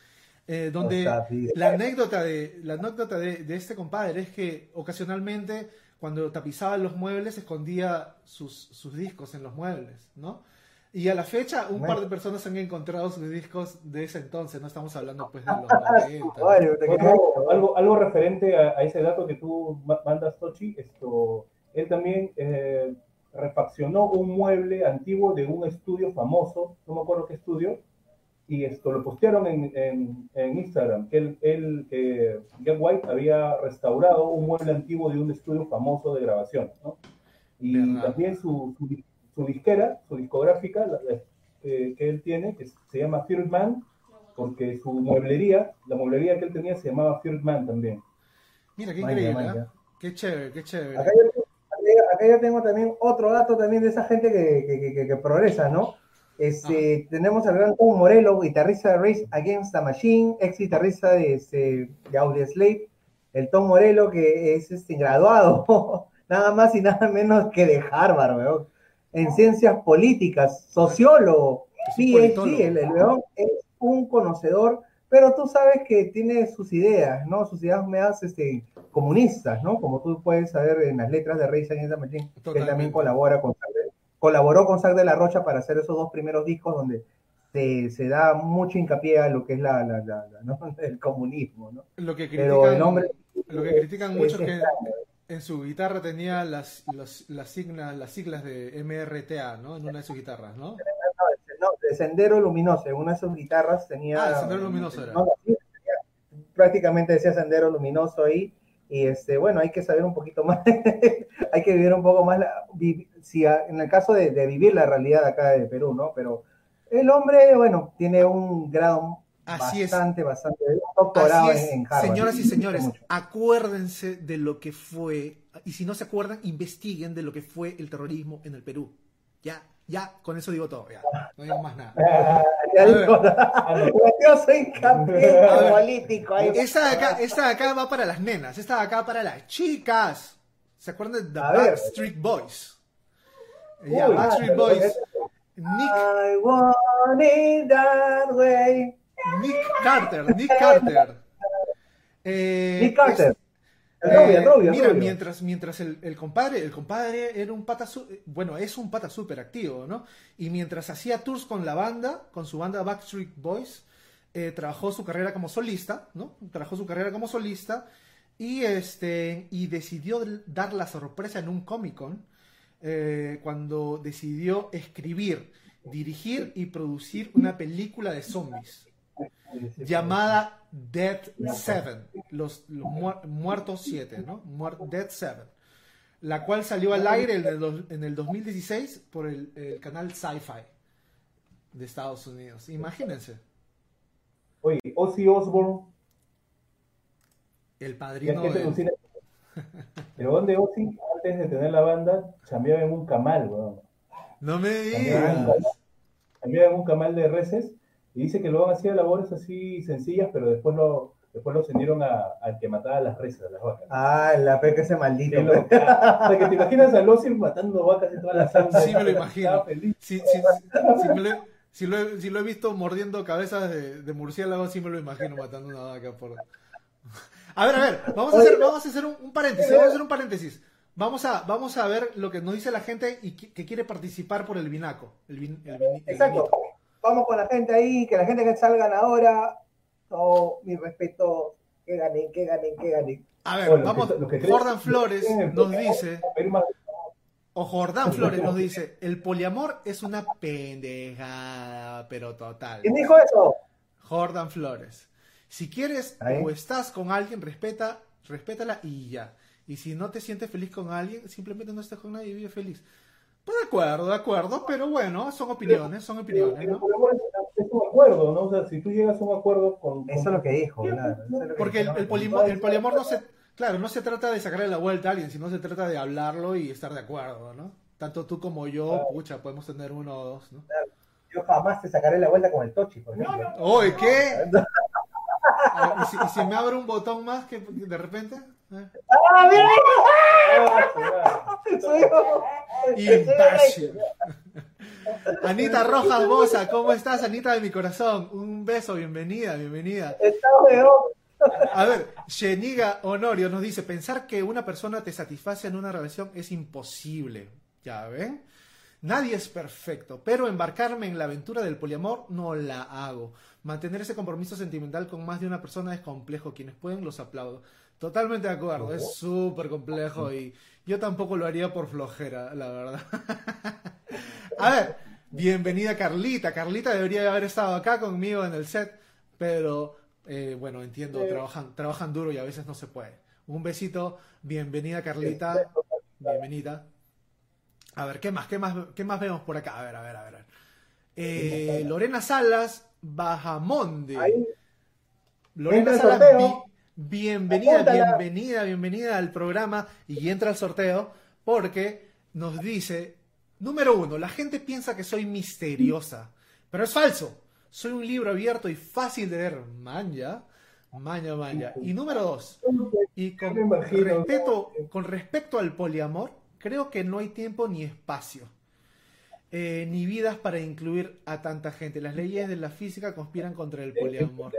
Speaker 1: Eh, donde
Speaker 3: Los Tapiceros.
Speaker 1: la anécdota, de, la anécdota de, de este compadre es que ocasionalmente cuando tapizaba los muebles escondía sus, sus discos en los muebles, ¿no? Y a la fecha un
Speaker 3: Bueno.
Speaker 1: par de personas han encontrado sus discos de ese entonces, no estamos hablando pues de los 90. ¿no?
Speaker 3: Ay, te quedé-
Speaker 4: Otro- algo, algo referente a, a ese dato que tú ma- mandas, Tochi, esto, él también eh, refaccionó un mueble antiguo de un estudio famoso, no me acuerdo qué estudio, y esto lo postearon en, en- en Instagram, que él, él, que Jack White había restaurado un mueble antiguo de un estudio famoso de grabación, ¿no? Y
Speaker 1: Verdad.
Speaker 4: también su, su, su disquera, su discográfica, la- la- que, que él tiene, que se llama Third Man, porque su mueblería, la mueblería que él tenía se llamaba Third Man también.
Speaker 1: Mira, qué increíble. ¿eh? Qué chévere, qué chévere.
Speaker 3: Acá yo, acá- yo tengo también otro dato también de esa gente que, que, que- que- progresa, ¿no? Este, Tenemos al gran Tom Morello, guitarrista de Race Against the Machine, ex guitarrista de, este, de Audioslave. El Tom Morello que es este, graduado, nada más y nada menos que de Harvard, weón, en ciencias políticas, sociólogo. Sí, sí, el, el weón es un conocedor, pero tú sabes que tiene sus ideas, ¿no? Sus ideas medias este, comunistas, ¿no? Como tú puedes saber en las letras de Rey the Machine, que él también colabora con colaboró con Zac de la Rocha para hacer esos dos primeros discos donde se, se da mucho hincapié a lo que es la, la- la- la- ¿no? el comunismo, ¿no?
Speaker 1: Lo que
Speaker 3: Pero
Speaker 1: critican,
Speaker 3: el hombre
Speaker 1: lo que critican
Speaker 3: es-
Speaker 1: mucho es que
Speaker 3: extraño.
Speaker 1: en su guitarra tenía las, los- las, siglas, las siglas de MRTA, ¿no? En una de sus guitarras, ¿no?
Speaker 3: No, de Sendero Luminoso, una de sus guitarras tenía...
Speaker 1: Ah, Sendero Luminoso era.
Speaker 3: no, prácticamente decía Sendero Luminoso ahí, y este, bueno, hay que saber un poquito más, hay que vivir un poco más, la- vi- si a- en el caso de, de vivir la realidad acá de Perú, ¿no? Pero el hombre, bueno, tiene un grado
Speaker 1: Así es.
Speaker 3: bastante, bastante, un doctorado
Speaker 1: Así es,
Speaker 3: en, Harvard.
Speaker 1: señoras y señores, acuérdense de lo que fue, y si no se acuerdan, investiguen de lo que fue el terrorismo en el Perú. Ya, ya, con eso digo todo, ya, no digo más nada.
Speaker 3: Ah, ya
Speaker 1: A
Speaker 3: dijo, yo soy campeón
Speaker 1: A ver.
Speaker 3: político. ahí.
Speaker 1: Esta de acá, esta de acá va para las nenas, esta de acá para las chicas. ¿Se acuerdan de The. Backstreet Boys? Ya, Backstreet Boys. Nick,
Speaker 3: I want it that way.
Speaker 1: Nick Carter, Nick Carter. Eh,
Speaker 3: Nick Carter.
Speaker 1: es- Eh, mira, mientras, mientras el, el compadre, el compadre era un pata, su- bueno, es un pata súper activo, ¿no? Y mientras hacía tours con la banda, con su banda Backstreet Boys, eh, trabajó su carrera como solista, ¿no? Trabajó su carrera como solista y este y decidió dar la sorpresa en un Comic Con eh, cuando decidió escribir, dirigir y producir una película de zombies llamada Dead Seven, los, los muer- muertos siete, ¿no? Muer- Dead Seven, la cual salió al aire en el, dos- en el 2016 por el, el canal Sci-Fi de Estados Unidos. Imagínense,
Speaker 4: Oye, Ozzy Osbourne,
Speaker 1: el padrino de...
Speaker 4: Pero donde Ozzy, antes de tener la banda, chambeaba en un camal, weón.
Speaker 1: No me digas.
Speaker 4: chambeaba en un camal de reses y dice que luego hacía labores así sencillas, pero después lo, después lo ascendieron a- al que mataba a las reses, a las vacas.
Speaker 3: Ah, la peca ese maldito.
Speaker 4: Loca. O sea, que te imaginas a Ozzy matando vacas y toda la sangre.
Speaker 1: Sí, me lo imagino.
Speaker 4: Estaba feliz.
Speaker 1: Si, si- me lo, he- si lo he, si lo he visto mordiendo cabezas de, de murciélago, sí me lo imagino matando una vaca por... A ver, a ver, vamos a hacer, vamos a hacer un, un paréntesis, vamos a hacer un paréntesis. Vamos a, vamos a ver lo que nos dice la gente y que, que quiere participar por el vinaco. El vin- el vini- el
Speaker 3: Exacto.
Speaker 1: vinito.
Speaker 3: Vamos con la gente ahí, que la gente que salgan ahora, todo mi respeto, que ganen, que ganen, que ganen.
Speaker 1: A ver,
Speaker 4: Bueno, lo
Speaker 1: vamos.
Speaker 4: que- lo que
Speaker 1: Jordan Flores nos dice, o Jordán Flores nos dice, el poliamor es una pendejada, pero total.
Speaker 3: ¿Quién dijo eso?
Speaker 1: Jordan Flores. Si quieres
Speaker 3: Ahí.
Speaker 1: o estás con alguien, respeta, respétala y ya. Y si no te sientes feliz con alguien, simplemente no estés con nadie y vive feliz. Pues de acuerdo, de acuerdo, pero bueno, son opiniones, son opiniones,
Speaker 4: Pero
Speaker 1: ¿no?
Speaker 4: es un acuerdo, ¿no? O sea, si tú llegas a un acuerdo con. con-
Speaker 3: Eso es lo que dijo, claro. eso es lo que
Speaker 1: Porque el,
Speaker 3: dijo.
Speaker 1: el polimo- el poliamor no se, claro, no se trata de sacarle la vuelta a alguien, sino se trata de hablarlo y estar de acuerdo, ¿no? Tanto tú como yo, pucha, podemos tener uno o dos, ¿no?
Speaker 3: Yo jamás te sacaré la vuelta con el Tochi, por ejemplo.
Speaker 1: Oye, ¿qué? Ah, ¿Y si, y si me abre un botón más que de repente?
Speaker 3: ¡Ah, mira!
Speaker 4: Ah,
Speaker 3: Soy yo.
Speaker 1: Impartial. Anita Rojas Bosa, ¿cómo estás, Anita de mi corazón? Un beso, bienvenida, bienvenida. A ver, Sheniga Honorio nos dice, pensar que una persona te satisface en una relación es imposible. ¿Ya ven? Nadie es perfecto, pero embarcarme en la aventura del poliamor no la hago. Mantener ese compromiso sentimental con más de una persona es complejo. Quienes pueden los aplaudo. Totalmente de acuerdo, es súper complejo y yo tampoco lo haría por flojera, la verdad. A ver, bienvenida Carlita. Carlita debería haber estado acá conmigo en el set, pero eh, bueno, entiendo, trabajan, trabajan duro y a veces no se puede. Un besito, bienvenida Carlita, bienvenida. A ver, ¿qué más? ¿Qué más, qué más vemos por acá? A ver, a ver, a ver. Eh, Lorena Salas, Bajamonde. Lorena Salas. Bi- bienvenida, bienvenida, bienvenida al programa y entra al sorteo porque nos dice, número uno, la gente piensa que soy misteriosa, pero es falso. Soy un libro abierto y fácil de leer. Manja, manja, manja. Y número dos, y con respeto, con respecto al poliamor, creo que no hay tiempo ni espacio. eh, ni vidas para incluir a tanta gente. Las leyes de la física conspiran contra el poliamor.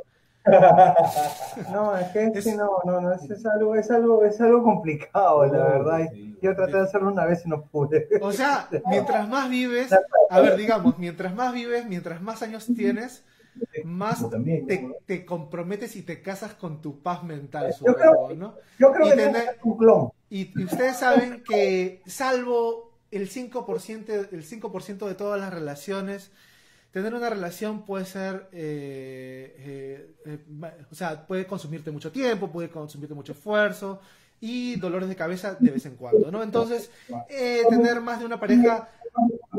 Speaker 3: No, es que sí, no, no, no, es, es algo, es algo, es algo complicado, la verdad. Yo traté de hacerlo una vez y no pude.
Speaker 1: O sea, mientras más vives, a ver, digamos, mientras más vives, mientras más años tienes, más
Speaker 4: también,
Speaker 1: te, te comprometes y te casas con tu paz mental,
Speaker 3: Yo creo
Speaker 1: ¿no?
Speaker 3: Yo creo
Speaker 1: Y
Speaker 3: que
Speaker 1: tener-
Speaker 3: un clon.
Speaker 1: Y, y ustedes saben que, salvo el 5%, el 5 de todas las relaciones, tener una relación puede ser, eh, eh, eh, o sea, puede consumirte mucho tiempo, puede consumirte mucho esfuerzo y dolores de cabeza de vez en cuando, ¿no? Entonces, tener más de una pareja,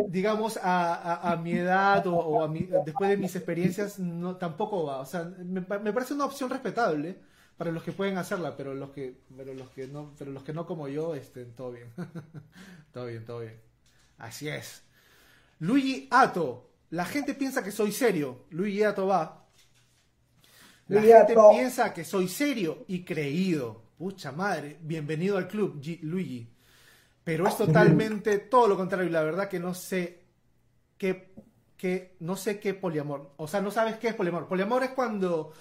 Speaker 1: digamos, a, mi edad o, a después de mis experiencias, tampoco va. O sea, me parece una opción respetable para los que pueden hacerla, pero los que, pero los que no, pero los que no como yo, este, todo bien. todo bien, todo bien. Así es. Luigi Ato. La gente piensa que soy serio. Luigi Ato va. La gente piensa que soy serio y creído. Pucha madre. Bienvenido al club, G- Luigi. Pero es totalmente todo lo contrario. Y la verdad que no sé qué, qué- no sé qué poliamor. O sea, no sabes qué es poliamor. Poliamor es cuando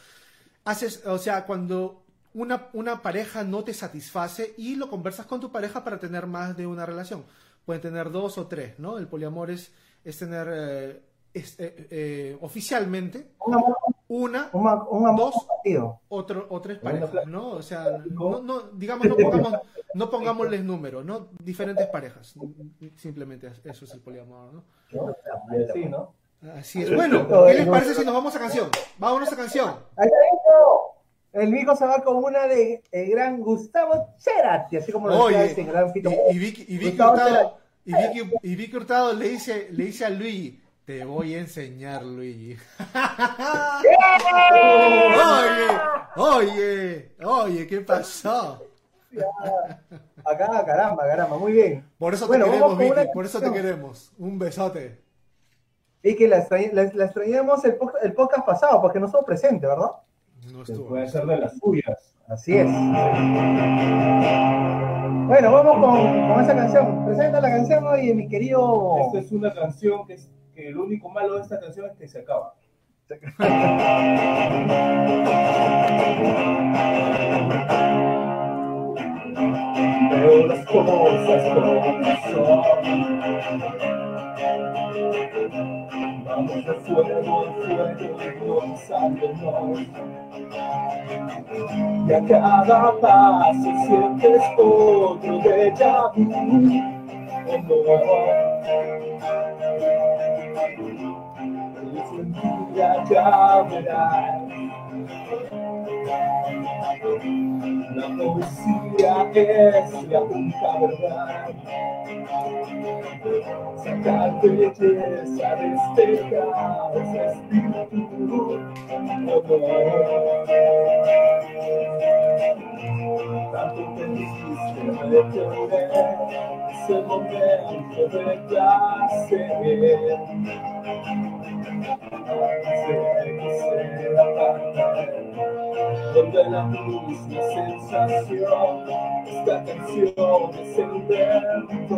Speaker 1: haces, o sea, cuando una, una pareja no te satisface y lo conversas con tu pareja para tener más de una relación. Pueden tener dos o tres, ¿no? El poliamor es, es tener eh, eh, eh, oficialmente una
Speaker 3: un, ma- un amor
Speaker 1: Dos. otro, o tres parejas. ¿no? O sea, no, no, digamos, no pongamos, no pongámosles número, ¿no? Diferentes parejas. Simplemente eso es el poliamor, ¿no?
Speaker 4: así, ¿no?
Speaker 1: Así es. Bueno, ¿qué les parece si nos vamos a canción? Vámonos a canción.
Speaker 3: El Nico se va con una de el gran Gustavo Cerati, así como lo
Speaker 1: Oye,
Speaker 3: decía este gran Fito.
Speaker 1: y, y Vicky, y Vicky
Speaker 3: Gustavo
Speaker 1: Hurtado, y Vicky, y Vicky Hurtado le dice, le dice a Luigi, te voy a enseñar, Luigi. oye, oye, oye, ¿qué pasó?
Speaker 3: Acá, caramba, caramba, muy bien.
Speaker 1: Por eso te
Speaker 3: Bueno,
Speaker 1: queremos, Vicky,
Speaker 3: una
Speaker 1: por eso te queremos. Un besote.
Speaker 3: Y que la, extrañ- la, la extrañamos el, po- el podcast pasado, porque no estuvo presente, ¿verdad?
Speaker 1: No estuvo.
Speaker 4: puede hacer de las suyas.
Speaker 3: Así es. Bueno, vamos con, con esa canción. Presenta la canción hoy, mi querido.
Speaker 4: Esta es una canción que, es, que lo único malo de esta canción es que se acaba. Las cosas son. Vamos de fuego en fuego, cada paso sientes otro déjà. Es mentira, ya verás. La poesía es la única verdad. Sacar belleza de este caos. Oh, no. Tanto te dijiste detener ese momento de placer. Donde la misma sensación, esta canción es el invento.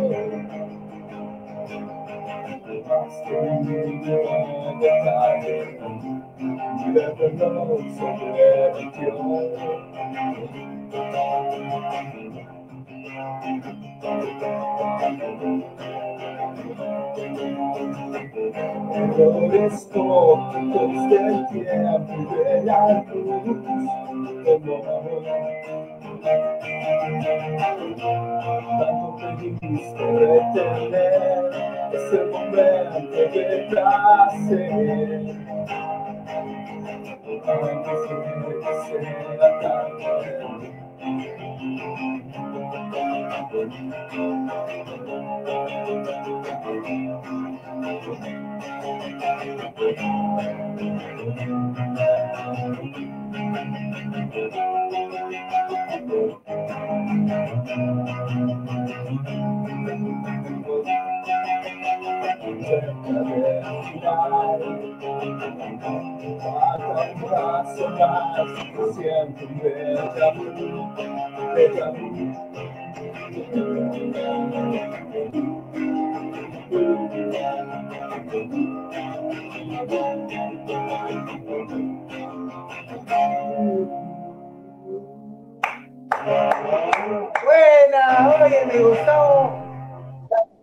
Speaker 4: Más que un detalle, never knows sobre el Errores tontos del tiempo de la como Tanto pediste retener ese momento de placer Antes de que sea Siempre un déjà vu, déjà vu.
Speaker 3: Buena, oye, me gustó.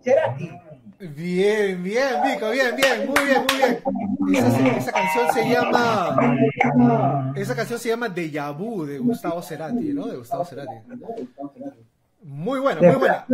Speaker 3: Cerati.
Speaker 1: Bien, bien, Vico, bien, bien, muy bien, muy bien. Esa, canción se llama. Esa canción se llama Deja Vu de Gustavo Cerati, ¿no? De Gustavo Cerati. Muy buena, muy buena.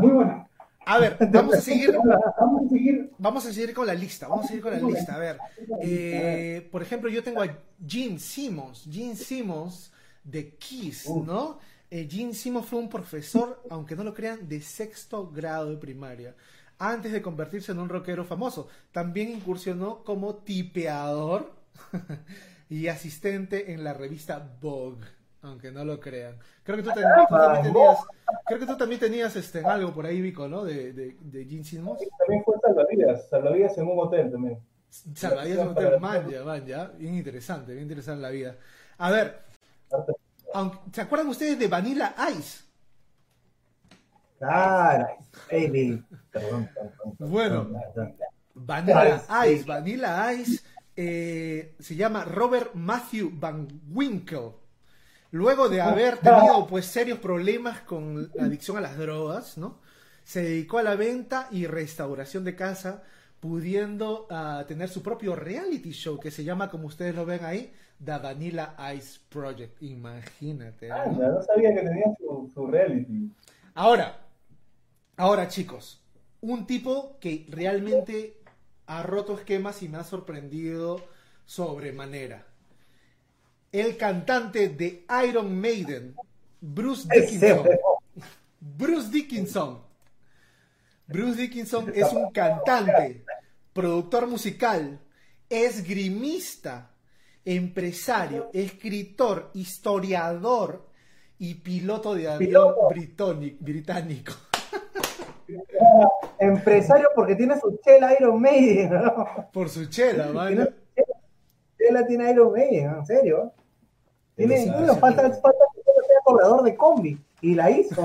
Speaker 4: Muy buena.
Speaker 1: A ver, vamos a seguir,
Speaker 4: Vamos a seguir.
Speaker 1: vamos a seguir con la lista, vamos a seguir con la lista. A ver, eh, por ejemplo, yo tengo a Gene Simmons, Gene Simmons de Kiss, ¿no? Eh, Gene Simmons fue un profesor, aunque no lo crean, de sexto grado de primaria, antes de convertirse en un rockero famoso. También incursionó como tipeador y asistente en la revista Vogue, aunque no lo crean. Creo que tú, ten- tú también tenías, creo que tú también tenías este, algo por ahí, Vico, ¿no? De, de, de Gene Simmons.
Speaker 4: También fue salvavidas, salvavidas en un hotel también.
Speaker 1: Salvavidas en un hotel, man, ya, man, ya. Bien interesante, bien interesante la vida. A ver, aunque- ¿se acuerdan ustedes de Vanilla Ice?
Speaker 3: Claro, baby. Perdón, perdón, perdón,
Speaker 1: Bueno. Vanilla
Speaker 3: Ice,
Speaker 1: Ice, Vanilla Ice eh, se llama Robert Matthew Van Winkle. Luego de haber tenido pues serios problemas con la adicción a las drogas, ¿no? Se dedicó a la venta y restauración de casa pudiendo ah, tener su propio reality show que se llama, como ustedes lo ven ahí, The Vanilla Ice Project. Imagínate. ¿no?
Speaker 4: Anda, no sabía que tenía su, su reality.
Speaker 1: Ahora, ahora chicos, un tipo que realmente ha roto esquemas y me ha sorprendido sobremanera. El cantante de Iron Maiden, Bruce Dickinson. Bruce Dickinson. Bruce Dickinson es un cantante, productor musical, esgrimista, empresario, escritor, historiador y piloto de avión británico.
Speaker 3: Empresario porque tiene su chela Iron Maiden, ¿no?
Speaker 1: Por su chela, mano.
Speaker 3: Chela tiene Iron Maiden, en serio. Tiene,
Speaker 1: sí,
Speaker 3: falta, falta que sea cobrador de combi. Y la hizo.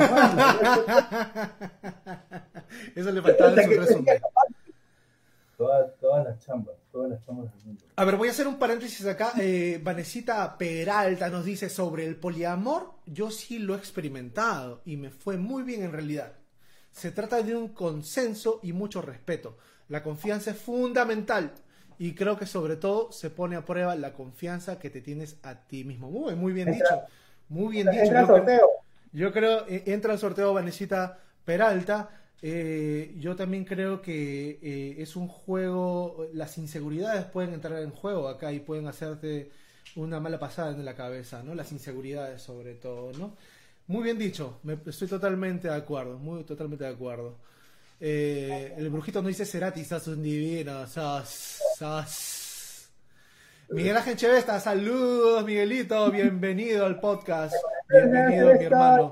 Speaker 1: Eso le faltaba en su resumen.
Speaker 4: Todas, todas las chambas, todas las chambas del mundo.
Speaker 1: A ver, voy a hacer un paréntesis acá. Eh, Vanesita Peralta nos dice sobre el poliamor. Yo sí lo he experimentado y me fue muy bien en realidad. Se trata de un consenso y mucho respeto. La confianza es fundamental y creo que sobre todo se pone a prueba la confianza que te tienes a ti mismo. Muy, muy bien
Speaker 3: Entra-
Speaker 1: dicho. Muy bien dicho.
Speaker 3: Entra al sorteo.
Speaker 1: Yo creo, eh, entra al sorteo Vanesita Peralta. Eh, yo también creo que eh, es un juego, las inseguridades pueden entrar en juego acá y pueden hacerte una mala pasada en la cabeza, ¿no? Las inseguridades sobre todo, ¿no? Muy bien dicho, me, estoy totalmente de acuerdo, muy totalmente de acuerdo. Eh, el brujito no dice Cerati, sos un divino, sos, sos. Miguel Ángel Chevesta, saludos Miguelito, bienvenido al podcast, bienvenido mi hermano.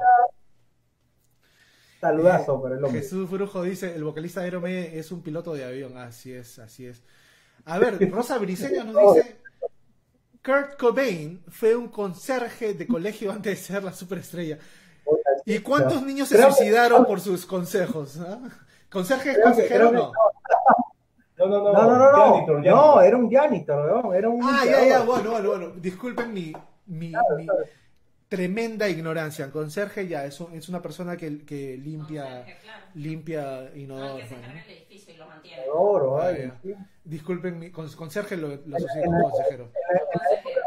Speaker 3: Saludazo para el hombre.
Speaker 1: Jesús Brujo dice, el vocalista de Maiden es un piloto de avión. Así es, así es. A ver, Rosa Briceño nos dice, Kurt Cobain fue un conserje de colegio antes de ser la superestrella. ¿Y cuántos niños se suicidaron por sus consejos? ah? ¿Conserje consejero no?
Speaker 4: No, no, no.
Speaker 3: No, no, no, no.
Speaker 4: Janitor,
Speaker 3: No,
Speaker 4: janitor.
Speaker 3: era un janitor, ¿no? Era un.
Speaker 1: Ah, ya, ya, bueno, bueno, bueno. Disculpen mi, mi, mi tremenda ignorancia. El conserje ya es, un- es una persona que, que limpia,
Speaker 2: Conserje, claro.
Speaker 1: limpia
Speaker 2: No, el
Speaker 1: inodoros.
Speaker 2: que se
Speaker 1: ¿no?
Speaker 2: encarga del edificio y lo mantiene.
Speaker 3: Oro,
Speaker 1: Ah,
Speaker 3: sí.
Speaker 1: Disculpen, mi con- conserje lo, lo asocié con consejero.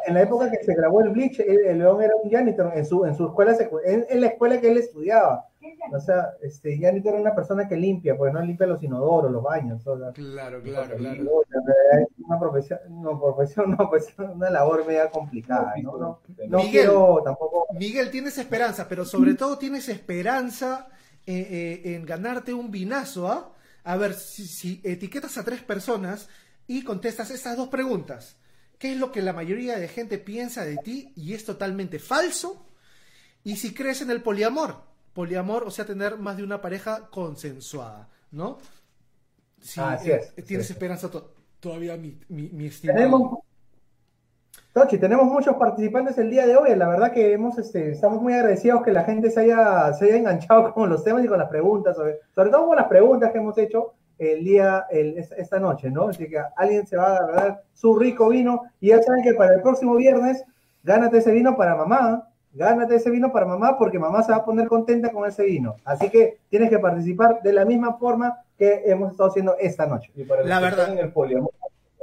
Speaker 3: En la época que se grabó el Bleach, el, el León era un janitor en su, en su escuela, en, en la escuela que él estudiaba. O sea, este janitor era una persona que limpia, pues no limpia los inodoros, los baños. o sea,
Speaker 1: Claro, claro, claro.
Speaker 3: es una profesión, no, profesión, no, pues una labor media complicada, ¿no? No, no
Speaker 1: Miguel.
Speaker 3: quiero tampoco.
Speaker 1: Miguel, tienes esperanza, pero sobre todo tienes esperanza eh, eh, en ganarte un vinazo, ¿ah? A ver, si, si etiquetas a tres personas y contestas estas dos preguntas. ¿Qué es lo que la mayoría de gente piensa de ti y es totalmente falso? Y si crees en el poliamor. Poliamor, o sea, tener más de una pareja consensuada, ¿no? Si
Speaker 3: Así
Speaker 1: eh,
Speaker 3: es,
Speaker 1: tienes esperanza to- todavía, mi, mi, mi estimado.
Speaker 3: Tenemos, Tochi, tenemos muchos participantes el día de hoy. La verdad que hemos, este, estamos muy agradecidos que la gente se haya, se haya enganchado con los temas y con las preguntas, sobre, sobre todo con las preguntas que hemos hecho el día, el- es- esta noche, ¿no? Así que alguien se va a ganar su rico vino y ya saben que para el próximo viernes, gánate ese vino para mamá, gánate ese vino para mamá porque mamá se va a poner contenta con ese vino. Así que tienes que participar de la misma forma que hemos estado haciendo esta noche.
Speaker 4: Y para
Speaker 1: La verdad.
Speaker 4: están en el poliamor,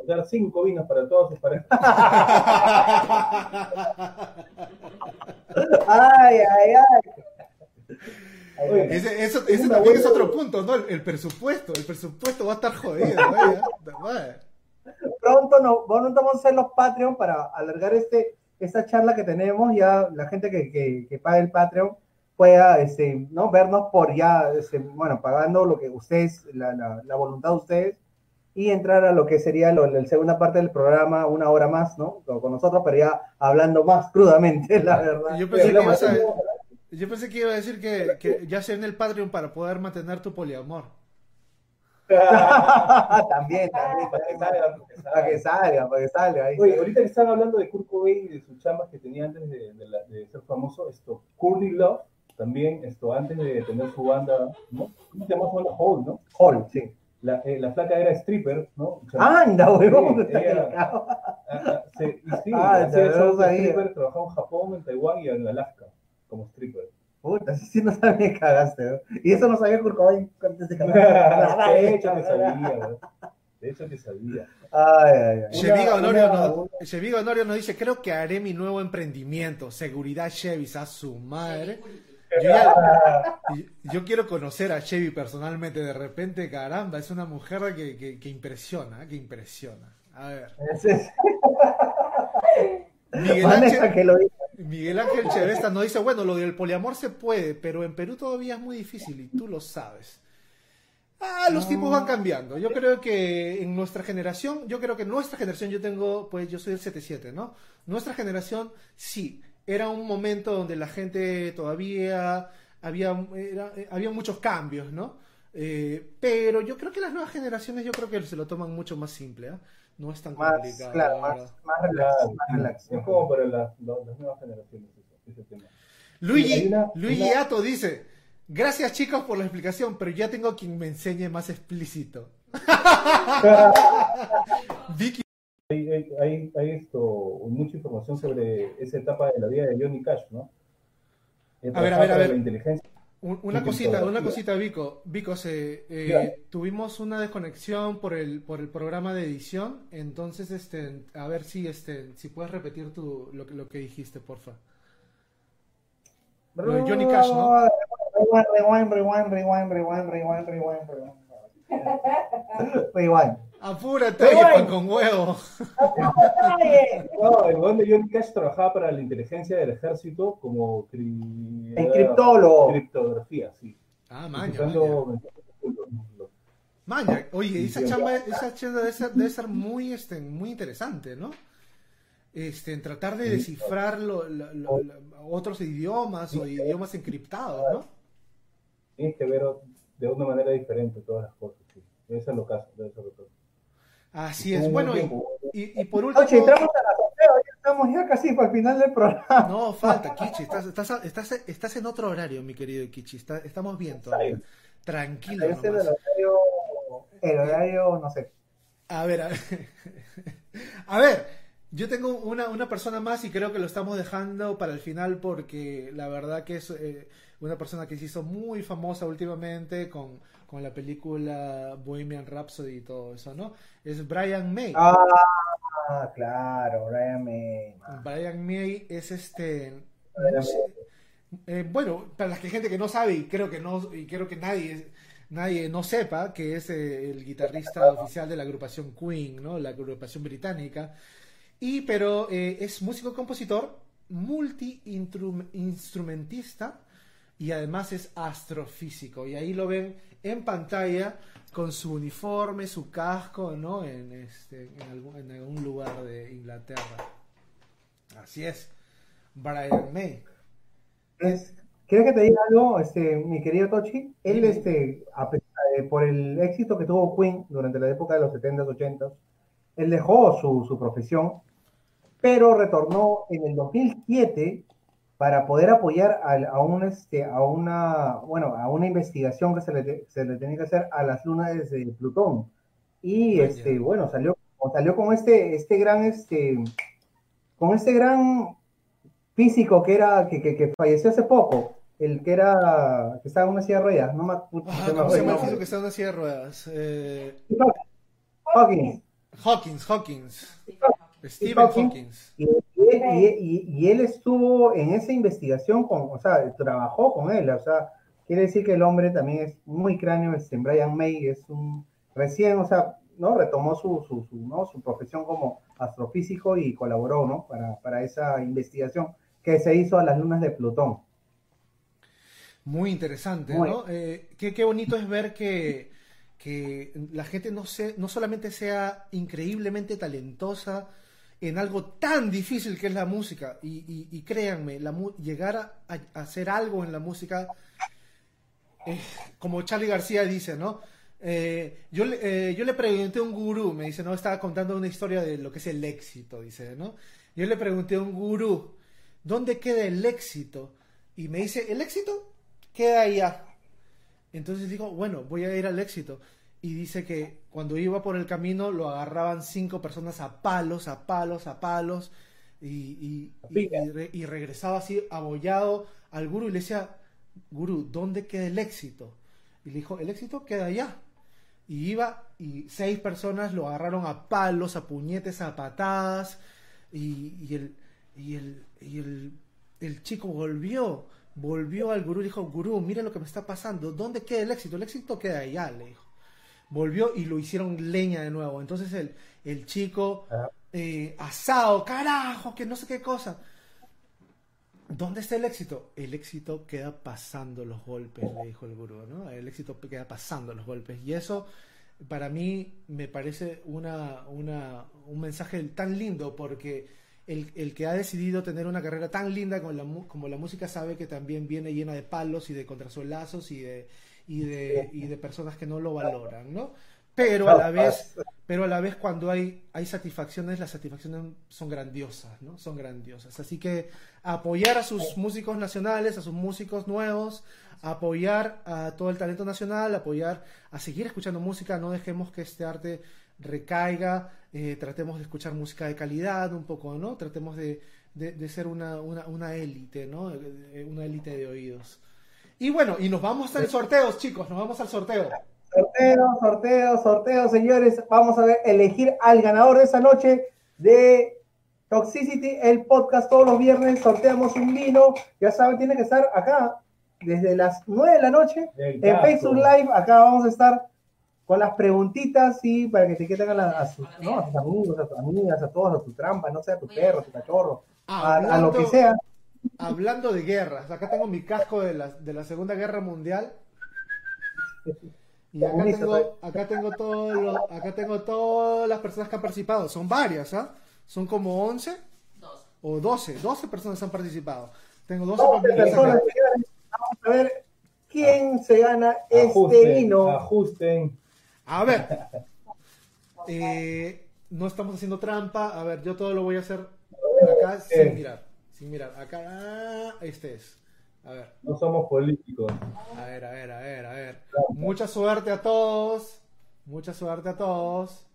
Speaker 4: dar cinco vinos para todas sus parejas.
Speaker 3: Ay, ay, ay.
Speaker 4: Oye,
Speaker 1: Ese, eso,
Speaker 4: Es
Speaker 1: ese
Speaker 4: una
Speaker 1: también es otro punto, ¿no? El, el presupuesto. El presupuesto va a estar jodido,
Speaker 3: pronto no, pronto vamos a hacer los Patreon para alargar este, esta charla que tenemos, ya la gente que, que, que pague el Patreon pueda este, ¿no? vernos por ya, este, bueno, pagando lo que ustedes, la, la, la voluntad de ustedes, y entrar a lo que sería lo- la segunda parte del programa, una hora más, ¿no? Con, nosotros, pero ya hablando más crudamente, la verdad.
Speaker 1: Yo pensé, que ibas a, yo pensé que iba a decir que, que ya sea en el Patreon para poder mantener tu poliamor.
Speaker 3: también, también,
Speaker 4: para que salga, para que salga.
Speaker 3: para que salga. ahí.
Speaker 4: Oye, ahorita que están hablando de Kurt Cobain y de sus chambas que tenía antes de, de la- de ser famoso, esto, Courtney Love, también, esto, antes de tener su banda, ¿no? ¿Cómo se llama su banda? Hole, ¿no?
Speaker 3: Hall, sí.
Speaker 4: La, eh, la flaca era stripper, ¿no? O sea,
Speaker 3: Anda, huevón.
Speaker 4: Sí, ah, ah, se- sí,
Speaker 3: Ah, sabía.
Speaker 4: stripper, trabajaba en Japón, en Taiwán y en Alaska como stripper.
Speaker 3: Puta, sí, sí no sabía que cagaste, ¿no? Y eso no sabía Kurt Cobain antes de cagar.
Speaker 4: hecho que sabía, güey. De hecho que sabía.
Speaker 3: Ay, ay, ay.
Speaker 1: Cheviga
Speaker 4: Una-
Speaker 1: Honorio, Honorio nos dice, creo que haré mi nuevo emprendimiento, seguridad Chevy, a su madre. Yo, ya- yo quiero conocer a Chevy personalmente, de repente, caramba, es una mujer que, que- que impresiona, que impresiona. A ver, Miguel Ángel,
Speaker 3: que lo dice.
Speaker 1: Miguel Ángel Chevesta nos dice, bueno, lo del poliamor se puede, pero en Perú todavía es muy difícil y tú lo sabes. Ah, los tiempos van cambiando. Yo creo que en nuestra generación, yo creo que nuestra generación, yo tengo, pues yo soy del 77, ¿no? Nuestra generación, sí, era un momento donde la gente todavía había, era- eh, había muchos cambios, ¿no? Eh, pero yo creo que las nuevas generaciones, yo creo que se lo toman mucho más simple, ¿ah? No es tan
Speaker 3: Más,
Speaker 1: complicado.
Speaker 3: claro, más, más relax,
Speaker 4: Claro,
Speaker 3: más
Speaker 4: sí.
Speaker 3: relax.
Speaker 4: Es como para las, nuevas generaciones ese, tema.
Speaker 1: Luigi,
Speaker 4: una-
Speaker 1: Luigi
Speaker 4: una-
Speaker 1: Ato dice, gracias chicos por la explicación, pero ya tengo quien me enseñe más explícito. Vicky,
Speaker 4: Hay, hay, hay, hay esto, mucha información sobre esa etapa de la vida de Johnny Cash, ¿no?
Speaker 1: A ver, a ver, a ver.
Speaker 4: La inteligencia.
Speaker 1: Un- una cosita, una cosita, Vico. Vico, se, eh, tuvimos una desconexión por el, por el programa de edición, entonces, este, a ver si, este, si puedes repetir tu, lo, que- lo que dijiste, porfa. Lo de Johnny Cash, ¿no?
Speaker 3: Rewind, rewind, rewind, rewind, rewind, rewind, rewind, rewind. Rewind.
Speaker 1: Apúrate,
Speaker 3: Pero
Speaker 1: oye, pan con huevo.
Speaker 4: No, el weón de Johnny Cash trabajaba para la inteligencia del ejército como cri-
Speaker 3: criptólogo.
Speaker 4: criptografía, sí.
Speaker 1: Ah, maña, maña. oye, esa chamba, esa chamba debe ser, debe ser muy, este, muy interesante, ¿no? Este, en tratar de descifrar lo- lo- lo- lo- otros idiomas o idiomas encriptados, ¿no?
Speaker 4: Tienes que ver de una manera diferente todas las cosas, sí. Debe ser lo caso, debe ser lo caso.
Speaker 1: Así es. Bueno, y, y, y por último,
Speaker 3: Oye, entramos a la sorteo, ya estamos ya casi para el final del programa.
Speaker 1: no falta, Kichi, estás, estás, estás, estás en otro horario, mi querido Kichi, está- estamos bien todavía. Tranquilo
Speaker 3: Ese es el horario, el horario, no sé.
Speaker 1: A ver, a ver. A ver, yo tengo una, una persona más y creo que lo estamos dejando para el final porque la verdad que es eh, una persona que se hizo muy famosa últimamente con, con la película Bohemian Rhapsody y todo eso, ¿no? Es Brian May.
Speaker 3: Ah, claro, Brian May. man.
Speaker 1: Brian May es este...
Speaker 3: Brian
Speaker 1: no sé, eh, bueno, para la gente que no sabe y creo que no y creo que nadie nadie no sepa que es eh, el guitarrista oficial de la agrupación Queen, ¿no? La agrupación británica. Y pero eh, es músico compositor, multi instrumentista y además es astrofísico y ahí lo ven en pantalla con su uniforme, su casco, ¿no? En este en algún, en algún lugar de Inglaterra. Así es. Brian May.
Speaker 3: Es- ¿Quieres que te diga algo, este, mi querido Tochi? Él, este, a pesar de- por el éxito que tuvo Queen durante la época de los 70s, 80s, él dejó su, su profesión, pero retornó en el 2007 para poder apoyar a, a un, este, a una, bueno, a una investigación que se le, se le tenía que hacer a las lunas de Plutón. Y, este, bueno, salió, salió con este, este gran, este, con este gran físico que era, que, que, que falleció hace poco, el que era, que estaba en una silla de ruedas, no me acuerdo.
Speaker 1: Ah,
Speaker 3: se me
Speaker 1: ¿Cómo
Speaker 3: fue
Speaker 1: se
Speaker 3: el
Speaker 1: llama el
Speaker 3: nombre.
Speaker 1: físico que está en una silla de ruedas? Eh,
Speaker 3: Hawkins.
Speaker 1: Hawkins, Hawkins. Stephen
Speaker 3: Hawking.
Speaker 1: Hawkins.
Speaker 3: Y, y- y- y él estuvo en esa investigación con, o sea, trabajó con él, o sea, quiere decir que el hombre también es muy cráneo, este, Brian May es un recién, o sea, ¿no? Retomó su, su, su, ¿no? su profesión como astrofísico y colaboró, ¿no? Para, para esa investigación que se hizo a las lunas de Plutón.
Speaker 1: Muy interesante,
Speaker 3: Muy.
Speaker 1: ¿no? Eh, qué, qué bonito es ver que, que la gente no, se, no solamente sea increíblemente talentosa en algo tan difícil que es la música, y, créanme, llegar a, hacer algo en la música, eh, como Charlie García dice, ¿no? Eh, yo, eh, yo le pregunté a un gurú, me dice, no, estaba contando una historia de lo que es el éxito, dice, ¿no? Yo le pregunté a un gurú, ¿dónde queda el éxito? Y me dice, el éxito queda allá. Entonces digo, bueno, voy a ir al éxito. Y dice que cuando iba por el camino lo agarraban cinco personas a palos, a palos, a palos. Y, y- y- y re- y regresaba así abollado al gurú y le decía, gurú, ¿dónde queda el éxito? Y le dijo, el éxito queda allá. Y iba y seis personas lo agarraron a palos, a puñetes, a patadas. Y, y el, y, el, y el, el chico volvió, volvió al gurú y dijo, gurú, mira lo que me está pasando, ¿dónde queda el éxito? El éxito queda allá, le dijo. Volvió y lo hicieron leña de nuevo. Entonces el, el chico
Speaker 3: Ah.
Speaker 1: eh, asado, carajo, que no sé qué cosa. ¿Dónde está el éxito? El éxito queda pasando los golpes, le dijo el gurú, ¿no? El éxito queda pasando los golpes. Y eso, para mí, me parece una, una, un mensaje tan lindo porque el, el que ha decidido tener una carrera tan linda como la, como la música sabe que también viene llena de palos y de contrasolazos y de, y de, y de personas que no lo valoran, ¿no? Pero a la vez, pero a la vez cuando hay, hay satisfacciones, las satisfacciones son grandiosas, ¿no? Son grandiosas. Así que apoyar a sus músicos nacionales, a sus músicos nuevos, apoyar a todo el talento nacional, apoyar a seguir escuchando música, no dejemos que este arte recaiga, eh, tratemos de escuchar música de calidad un poco, ¿no? Tratemos de, de- de ser una, una, una élite, ¿no? Una élite de oídos. Y bueno, y nos vamos al sorteo, chicos, nos vamos al sorteo.
Speaker 3: Sorteo, sorteo, sorteo, señores. Vamos a ver, elegir al ganador de esa noche de Toxicity, el podcast todos los viernes. Sorteamos un vino. Ya saben, tiene que estar acá desde las 9 de la noche en. Facebook Live. Acá vamos a estar con las preguntitas y para que te queden a, la- a sus, ¿no? a tus amigos, a tus amigas, a todos, a tu trampa, no sé, a tu perro, a tu cachorro, a, a lo que sea.
Speaker 1: Hablando de guerras, acá tengo mi casco de la, de la Segunda Guerra Mundial. Y acá tengo, acá tengo todo lo- acá tengo todas las personas que han participado. Son varias, ¿ah? Son como 11
Speaker 2: Dos.
Speaker 1: o 12. 12 personas han participado. Tengo 12
Speaker 3: Doce
Speaker 1: papelitos
Speaker 3: personas,
Speaker 1: acá.
Speaker 3: señores. Vamos a ver quién se gana este vino.
Speaker 4: ajusten.
Speaker 1: A ver. Eh, no estamos haciendo trampa. A ver, yo todo lo voy a hacer acá sin mirar. Sin mirar. Acá, ah, este es. A ver.
Speaker 4: No somos políticos.
Speaker 1: A ver, a ver, a ver, a ver. Mucha suerte a todos. Mucha suerte a todos.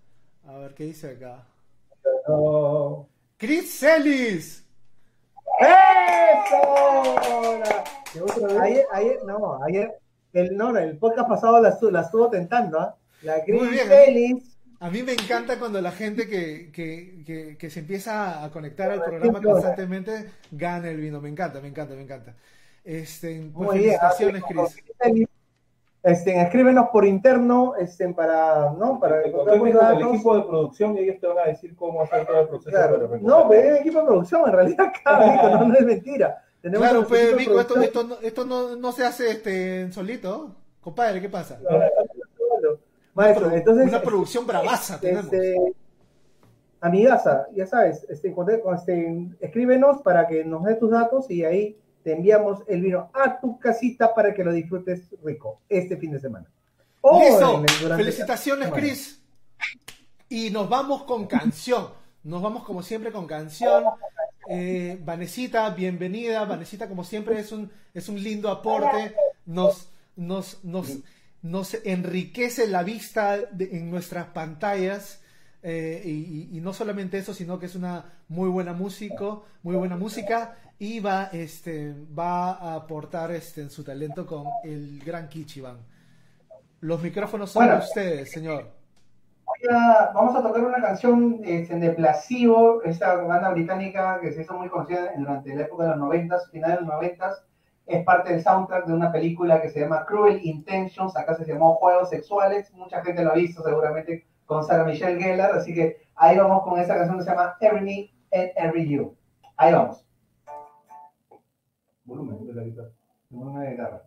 Speaker 1: A ver, ¿qué dice acá?
Speaker 4: No.
Speaker 1: Chris Celis.
Speaker 3: ¡Eso! Ayer, ayer, no, ayer, el, no, no, el podcast pasado la, la estuvo tentando, ¿ah? La
Speaker 1: Muy
Speaker 3: Gris
Speaker 1: bien.
Speaker 3: Félix.
Speaker 1: A mí me encanta cuando la gente que, que, que, que se empieza a conectar al programa
Speaker 3: claro.
Speaker 1: constantemente gana el vino. Me encanta, me encanta, me encanta. Este, pues
Speaker 3: Muy bien.
Speaker 1: felicitaciones,
Speaker 3: Félix. Este, escríbenos por interno, este, para, ¿no? Para
Speaker 4: el
Speaker 3: datos.
Speaker 4: equipo de producción y ellos te van a decir cómo hacer todo el proceso.
Speaker 3: Claro.
Speaker 4: para.
Speaker 3: No, pero es equipo de producción, en realidad, acá, no, no es mentira. Tenemos
Speaker 1: Claro, pues, Mico, esto,
Speaker 3: producción.
Speaker 1: esto, no, esto no, no se hace este, solito. Compadre, ¿qué pasa?
Speaker 3: Maestro,
Speaker 1: Una
Speaker 3: entonces,
Speaker 1: Una producción bravaza tenemos.
Speaker 3: Este, amigaza, ya sabes, este, este, escríbenos para que nos dé tus datos y ahí te enviamos el vino a tu casita para que lo disfrutes rico este fin de semana. O
Speaker 1: Listo.
Speaker 3: en el- durante-
Speaker 1: Felicitaciones,
Speaker 3: Bueno,
Speaker 1: Chris. Y nos vamos con canción. Nos vamos como siempre con canción. Eh, Vanesita, bienvenida. Vanesita, como siempre, es un, es un lindo aporte. Nos, nos, nos, nos enriquece la vista de- en nuestras pantallas. Eh, y, no solamente eso, sino que es una muy buena músico, muy buena música. Y va, este, va a aportar este, en su talento con el gran Kichiban. Los micrófonos son
Speaker 3: Bueno.
Speaker 1: de ustedes, señor.
Speaker 3: a- vamos a tocar una canción este, de Placebo, esta banda británica que se hizo muy conocida durante la época de los noventas, final de los noventas. Es parte del soundtrack de una película que se llama Cruel Intentions, acá se llamó Juegos Sexuales, mucha gente lo ha visto seguramente con Sarah Michelle Gellar, así que ahí vamos con esta canción que se llama Every Me and Every You. Ahí vamos.
Speaker 4: Volumen de la guitarra.
Speaker 3: Una guitarra.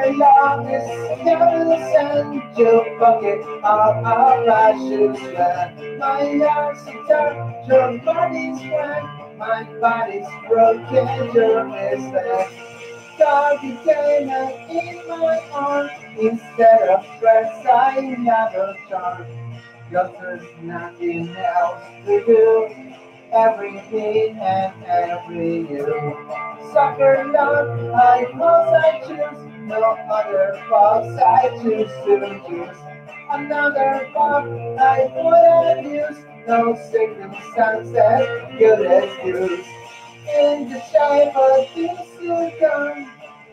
Speaker 3: Sucker love is careless and your pocket of our lashes when my arms are dark, your body's wet, my body's broken, your mistake. God became an in my arms, instead of friends I never charm. Just there's nothing else to do. Every day and every you. Sucker love, I cause I choose no other fox I choose to use. Another fox I would abuse, no circumstances could excuse. In the shape of things to come,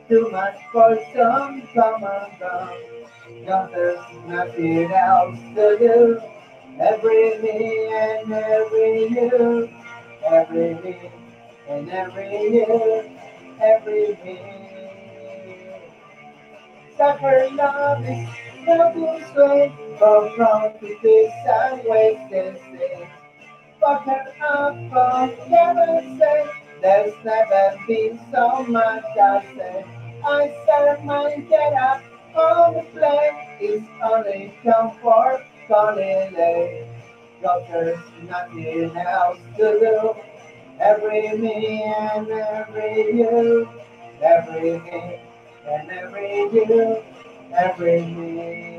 Speaker 3: too much for some and gone. No, there's nothing else to do. Every me and every you, every me and every you, every me. Suffer love is nothing straight, from wrong this and wasted state. Fuck her for heaven's sake, there's never been so much I say. I serve my get up on the plane, it's only comfort, calling late. Cause there's nothing else to do. Every me and every you, every me and every you, every me.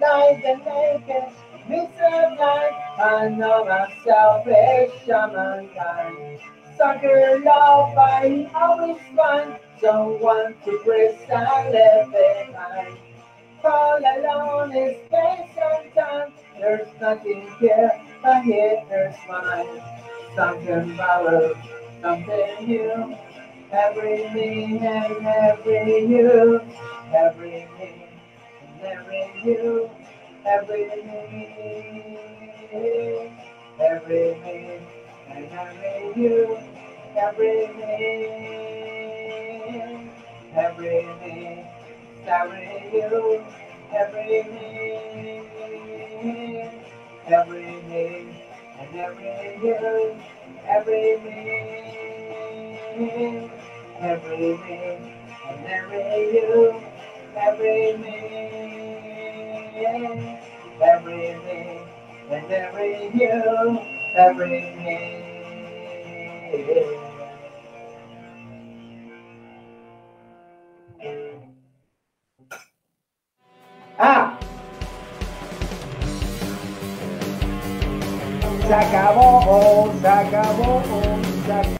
Speaker 3: Like the naked, Mr. Blind, I know I'm selfish, I'm. Sucker love, I always find someone to brace and live behind. All alone is space and time. There's nothing here, but here there's mine. Something borrowed, something new. Every me and every you, every me and every you, every me, every me and every you, every me, every me, every you, every me, every me and every you, every me, every me and every you, every me, every me and every you, every me. Ah, se acabó, se acabó, se acabó.